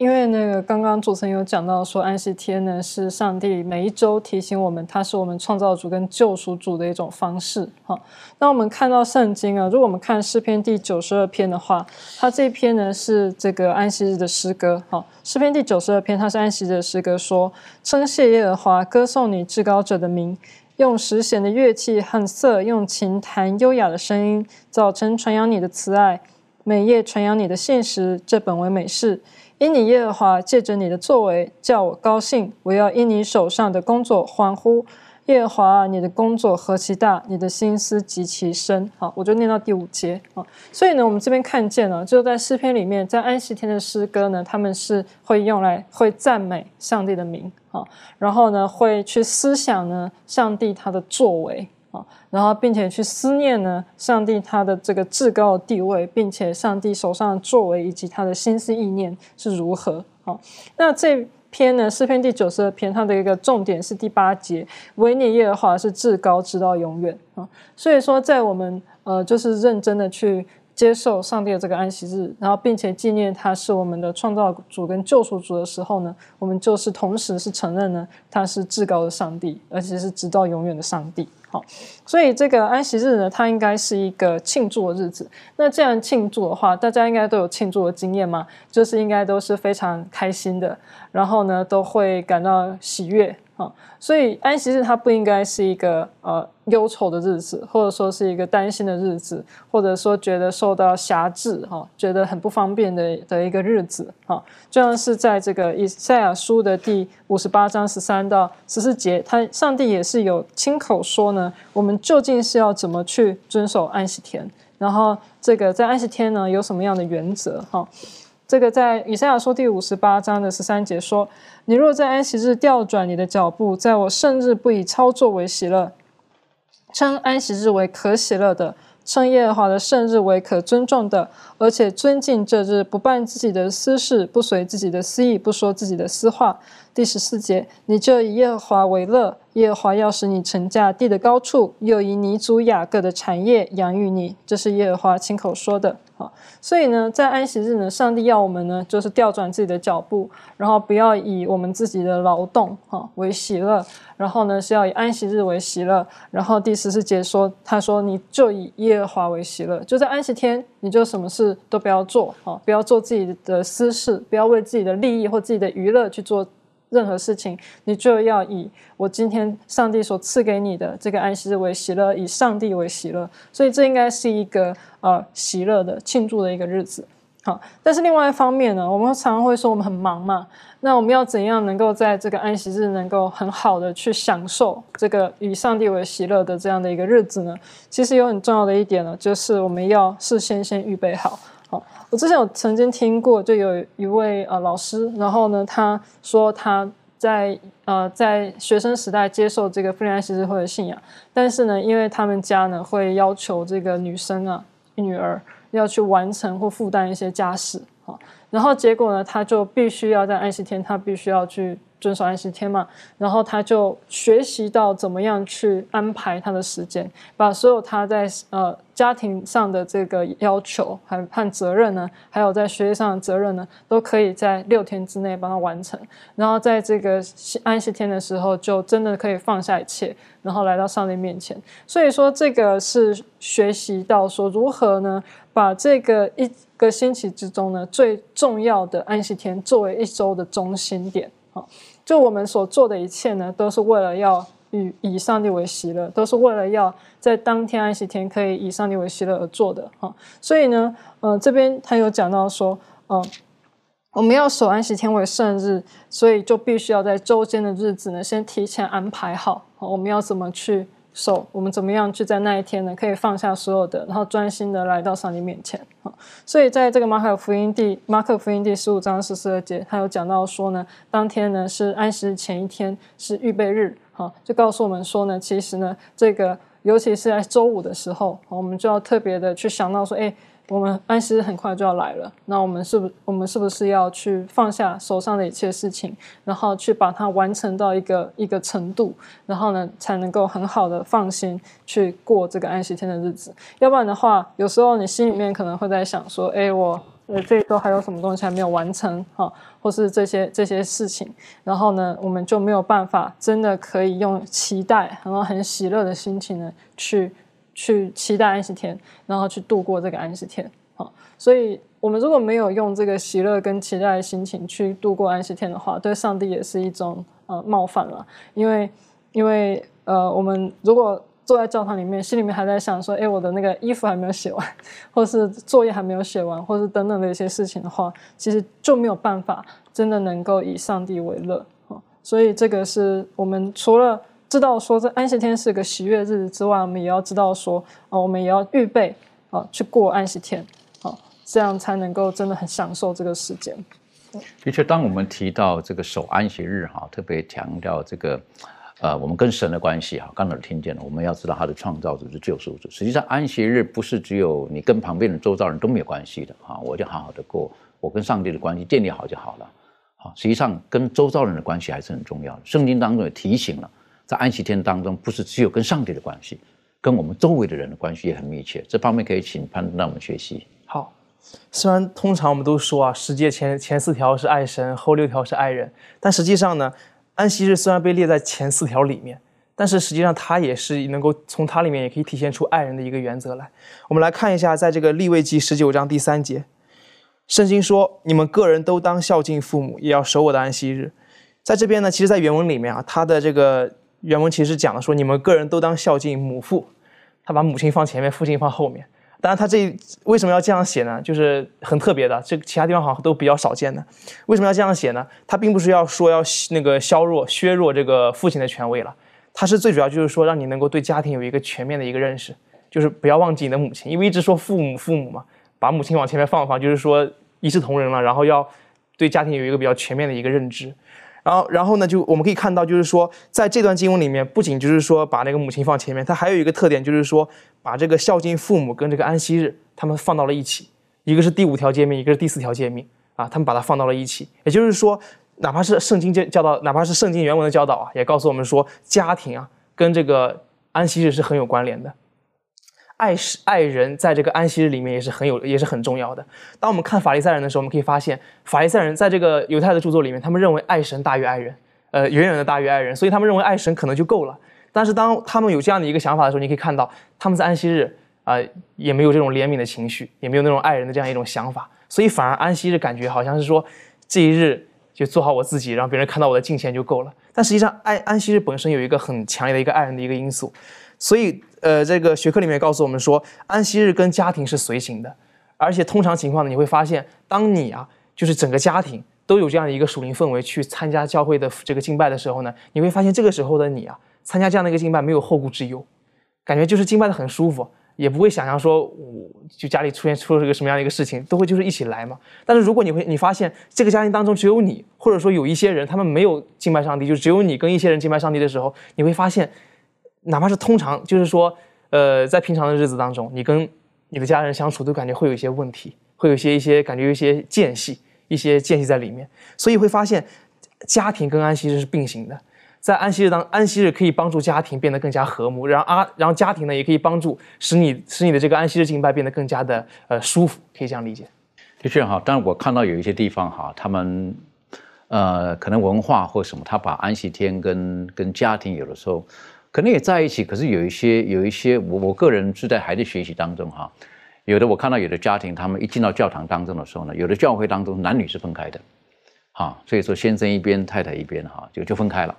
因为那个刚刚主持人有讲到说，安息天呢是上帝每一周提醒我们，它是我们创造主跟救赎主的一种方式。哈，那我们看到圣经啊，如果我们看诗篇第九十二篇的话，它这篇呢是这个安息日的诗歌。哈，诗篇第九十二篇它是安息日的诗歌，说称谢耶和华，歌颂你至高者的名，用十弦的乐器和瑟，用琴弹优雅的声音，早晨传扬你的慈爱，每夜传扬你的信实，这本为美事。因你耶和华借着你的作为叫我高兴，我要因你手上的工作欢呼。耶和华，你的工作何其大，你的心思极其深。好，我就念到第五节啊。所以呢，我们这边看见了，就在诗篇里面，在安息天的诗歌呢，他们是会用来会赞美上帝的名啊，然后呢，会去思想呢上帝他的作为。啊，然后并且去思念呢，上帝他的这个至高的地位，并且上帝手上的作为以及他的心思意念是如何？好，那这篇呢诗篇第九十二篇，它的一个重点是第八节，维尼耶和华是至高，直到永远啊。所以说，在我们呃就是认真的去接受上帝的这个安息日，然后并且纪念他是我们的创造主跟救赎主的时候呢，我们就是同时是承认呢他是至高的上帝，而且是直到永远的上帝。好，所以这个安息日呢，它应该是一个庆祝的日子。那这样庆祝的话，大家应该都有庆祝的经验嘛？就是应该都是非常开心的，然后呢，都会感到喜悦。啊，所以安息日它不应该是一个呃忧愁的日子，或者说是一个担心的日子，或者说觉得受到辖制哈，觉得很不方便的的一个日子哈。就像是在这个以赛亚书的第五十八章十三到十四节，他上帝也是有亲口说呢，我们究竟是要怎么去遵守安息天，然后这个在安息天呢有什么样的原则哈？这个在以赛亚书第五十八章的十三节说：“你若在安息日调转你的脚步，在我圣日不以操作为喜乐，称安息日为可喜乐的，称耶和华的圣日为可尊重的，而且尊敬这日，不办自己的私事，不随自己的私意，不说自己的私话。”第十四节，你就以耶和华为乐。耶和华要使你成家地的高处，又以尼祖雅各的产业养育你。这是耶和华亲口说的。好，所以呢，在安息日呢，上帝要我们呢，就是调转自己的脚步，然后不要以我们自己的劳动哈为喜乐，然后呢是要以安息日为喜乐。然后第十四节说，他说你就以耶和华为喜乐，就在安息天，你就什么事都不要做，哈，不要做自己的私事，不要为自己的利益或自己的娱乐去做。任何事情，你就要以我今天上帝所赐给你的这个安息日为喜乐，以上帝为喜乐，所以这应该是一个呃喜乐的庆祝的一个日子。好，但是另外一方面呢，我们常常会说我们很忙嘛，那我们要怎样能够在这个安息日能够很好的去享受这个以上帝为喜乐的这样的一个日子呢？其实有很重要的一点呢，就是我们要事先先预备好。我之前有曾经听过，就有一位呃老师，然后呢，他说他在呃在学生时代接受这个弗利安息日会的信仰，但是呢，因为他们家呢会要求这个女生啊女儿要去完成或负担一些家事，啊，然后结果呢，他就必须要在安息天，他必须要去遵守安息天嘛，然后他就学习到怎么样去安排他的时间，把所有他在呃家庭上的这个要求还和责任呢，还有在学业上的责任呢，都可以在六天之内帮他完成。然后在这个安息天的时候，就真的可以放下一切，然后来到上帝面前。所以说，这个是学习到说如何呢，把这个一。个星期之中呢，最重要的安息天作为一周的中心点好，就我们所做的一切呢，都是为了要与以上帝为喜乐，都是为了要在当天安息天可以以上帝为喜乐而做的哈。所以呢，呃，这边他有讲到说，嗯，我们要守安息天为圣日，所以就必须要在周间的日子呢，先提前安排好，我们要怎么去。手，我们怎么样去在那一天呢？可以放下所有的，然后专心的来到上帝面前啊！所以在这个马可福音第马可福音第十五章十四节，他有讲到说呢，当天呢是安息前一天，是预备日，哈，就告诉我们说呢，其实呢，这个尤其是在周五的时候，我们就要特别的去想到说，哎。我们安息日很快就要来了，那我们是不，我们是不是要去放下手上的一切事情，然后去把它完成到一个一个程度，然后呢，才能够很好的放心去过这个安息天的日子。要不然的话，有时候你心里面可能会在想说，哎，我呃这一周还有什么东西还没有完成哈，或是这些这些事情，然后呢，我们就没有办法真的可以用期待，然后很喜乐的心情呢去。去期待安息天，然后去度过这个安息天，好，所以我们如果没有用这个喜乐跟期待的心情去度过安息天的话，对上帝也是一种呃冒犯了，因为因为呃，我们如果坐在教堂里面，心里面还在想说，哎，我的那个衣服还没有写完，或是作业还没有写完，或是等等的一些事情的话，其实就没有办法真的能够以上帝为乐，所以这个是我们除了。知道说这安息天是个喜悦日子之外，我们也要知道说啊，我们也要预备啊去过安息天，啊，这样才能够真的很享受这个时间。的确，当我们提到这个守安息日哈，特别强调这个呃，我们跟神的关系哈，刚才听见了，我们要知道他的创造主是救赎主。实际上，安息日不是只有你跟旁边的周遭人都没有关系的哈，我就好好的过，我跟上帝的关系建立好就好了。好，实际上跟周遭人的关系还是很重要的。圣经当中也提醒了。在安息天当中，不是只有跟上帝的关系，跟我们周围的人的关系也很密切。这方面可以请潘让我们学习。好，虽然通常我们都说啊，十诫前前四条是爱神，后六条是爱人，但实际上呢，安息日虽然被列在前四条里面，但是实际上它也是能够从它里面也可以体现出爱人的一个原则来。我们来看一下，在这个立位记十九章第三节，圣经说：“你们个人都当孝敬父母，也要守我的安息日。”在这边呢，其实，在原文里面啊，它的这个。原文其实讲的说，你们个人都当孝敬母父，他把母亲放前面，父亲放后面。当然，他这为什么要这样写呢？就是很特别的，这其他地方好像都比较少见的。为什么要这样写呢？他并不是要说要那个削弱、削弱这个父亲的权威了，他是最主要就是说让你能够对家庭有一个全面的一个认识，就是不要忘记你的母亲，因为一直说父母父母嘛，把母亲往前面放放，就是说一视同仁了，然后要对家庭有一个比较全面的一个认知。然后，然后呢？就我们可以看到，就是说，在这段经文里面，不仅就是说把那个母亲放前面，它还有一个特点，就是说把这个孝敬父母跟这个安息日，他们放到了一起。一个是第五条诫命，一个是第四条诫命啊，他们把它放到了一起。也就是说，哪怕是圣经教教导，哪怕是圣经原文的教导啊，也告诉我们说，家庭啊跟这个安息日是很有关联的。爱是爱人，在这个安息日里面也是很有，也是很重要的。当我们看法利赛人的时候，我们可以发现，法利赛人在这个犹太的著作里面，他们认为爱神大于爱人，呃，远远的大于爱人，所以他们认为爱神可能就够了。但是当他们有这样的一个想法的时候，你可以看到他们在安息日啊，也没有这种怜悯的情绪，也没有那种爱人的这样一种想法，所以反而安息日感觉好像是说这一日就做好我自己，让别人看到我的敬虔就够了。但实际上，安安息日本身有一个很强烈的一个爱人的一个因素，所以。呃，这个学科里面告诉我们说，安息日跟家庭是随行的，而且通常情况呢，你会发现，当你啊，就是整个家庭都有这样的一个属灵氛围去参加教会的这个敬拜的时候呢，你会发现这个时候的你啊，参加这样的一个敬拜没有后顾之忧，感觉就是敬拜的很舒服，也不会想象说，我就家里出现出了一个什么样的一个事情，都会就是一起来嘛。但是如果你会你发现这个家庭当中只有你，或者说有一些人他们没有敬拜上帝，就只有你跟一些人敬拜上帝的时候，你会发现。哪怕是通常，就是说，呃，在平常的日子当中，你跟你的家人相处，都感觉会有一些问题，会有一些一些感觉有一些间隙，一些间隙在里面。所以会发现，家庭跟安息日是并行的。在安息日当安息日可以帮助家庭变得更加和睦，然后啊，然后家庭呢也可以帮助使你使你的这个安息日敬拜变得更加的呃舒服，可以这样理解。的确哈，但是我看到有一些地方哈，他们呃可能文化或什么，他把安息天跟跟家庭有的时候可能也在一起，可是有一些有一些我我个人是在还在学习当中哈，有的我看到有的家庭他们一进到教堂当中的时候呢，有的教会当中男女是分开的，哈，所以说先生一边太太一边哈就就分开了。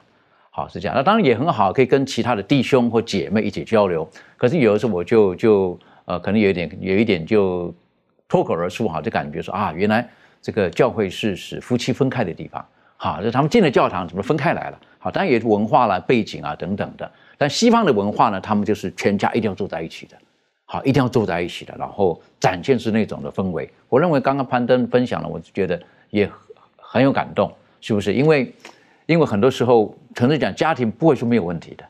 好是这样，那当然也很好，可以跟其他的弟兄或姐妹一起交流。可是有的时候我就就呃，可能有一点有一点就脱口而出哈，就感觉说啊，原来这个教会是使夫妻分开的地方。好，就他们进了教堂怎么分开来了？好，当然也是文化啦、背景啊等等的。但西方的文化呢，他们就是全家一定要住在一起的，好，一定要住在一起的，然后展现是那种的氛围。我认为刚刚攀登分享了，我就觉得也很有感动，是不是？因为。因为很多时候，诚实讲，家庭不会是没有问题的，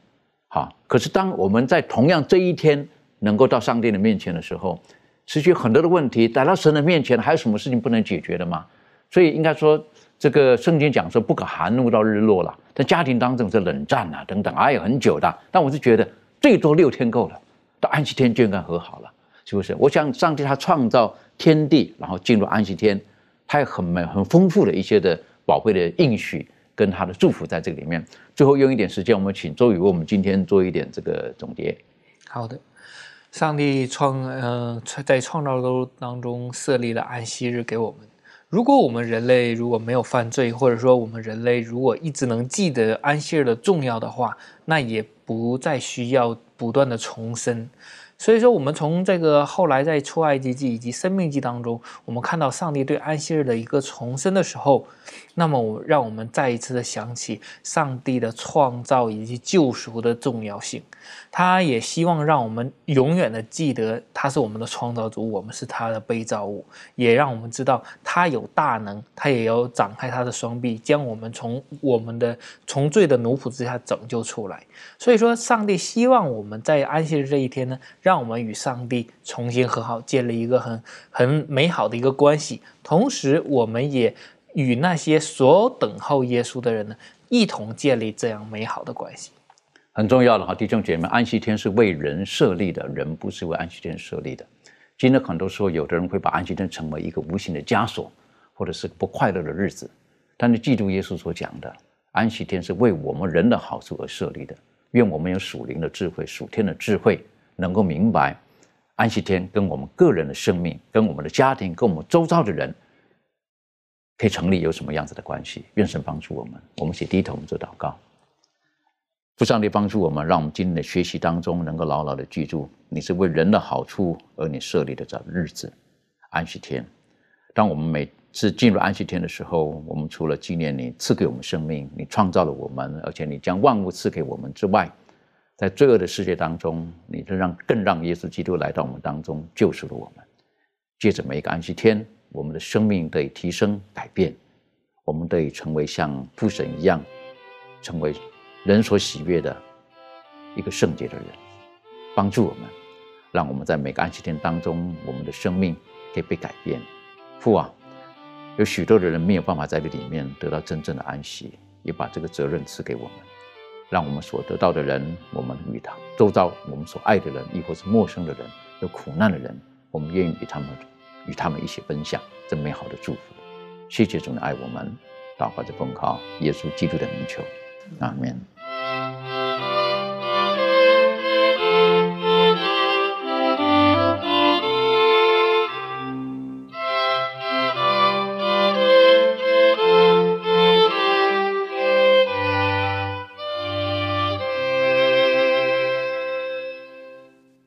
好。可是当我们在同样这一天能够到上帝的面前的时候，失去很多的问题来到神的面前，还有什么事情不能解决的吗？所以应该说，这个圣经讲说不可含怒到日落了。在家庭当中是冷战啊等等，哎呀很久的。但我是觉得最多六天够了，到安息天就应该和好了，是不是？我想上帝他创造天地，然后进入安息天，他有很美很丰富的一些的宝贵的应许。跟他的祝福在这里面。最后用一点时间，我们请周宇为我们今天做一点这个总结。好的，上帝创呃在创造都当中设立了安息日给我们。如果我们人类如果没有犯罪，或者说我们人类如果一直能记得安息日的重要的话，那也不再需要不断的重生。所以说，我们从这个后来在出埃及记以及生命记当中，我们看到上帝对安息日的一个重生的时候，那么我让我们再一次的想起上帝的创造以及救赎的重要性。他也希望让我们永远的记得他是我们的创造主，我们是他的被造物，也让我们知道他有大能，他也要展开他的双臂，将我们从我们的从罪的奴仆之下拯救出来。所以说，上帝希望我们在安息日这一天呢，让我们与上帝重新和好，建立一个很很美好的一个关系。同时，我们也与那些所等候耶稣的人呢，一同建立这样美好的关系。很重要的哈，弟兄姐妹，安息天是为人设立的，人不是为安息天设立的。今天很多时候，有的人会把安息天成为一个无形的枷锁，或者是不快乐的日子。但是记住耶稣所讲的，安息天是为我们人的好处而设立的。愿我们有属灵的智慧、属天的智慧，能够明白安息天跟我们个人的生命、跟我们的家庭、跟我们周遭的人可以成立有什么样子的关系。愿神帮助我们，我们一起低头做祷告。父上帝帮助我们，让我们今天的学习当中能够牢牢的记住，你是为人的好处而你设立的这日子，安息天。当我们每次进入安息天的时候，我们除了纪念你赐给我们生命，你创造了我们，而且你将万物赐给我们之外，在罪恶的世界当中，你就让更让耶稣基督来到我们当中救赎了我们。借着每一个安息天，我们的生命得以提升改变，我们得以成为像父神一样，成为。人所喜悦的一个圣洁的人，帮助我们，让我们在每个安息天当中，我们的生命可以被改变。父啊，有许多的人没有办法在这里面得到真正的安息，也把这个责任赐给我们，让我们所得到的人，我们与他周遭我们所爱的人，亦或是陌生的人，有苦难的人，我们愿意与他们与他们一起分享这美好的祝福。谢谢主的爱我们，祷告着奉靠耶稣基督的名求。阿门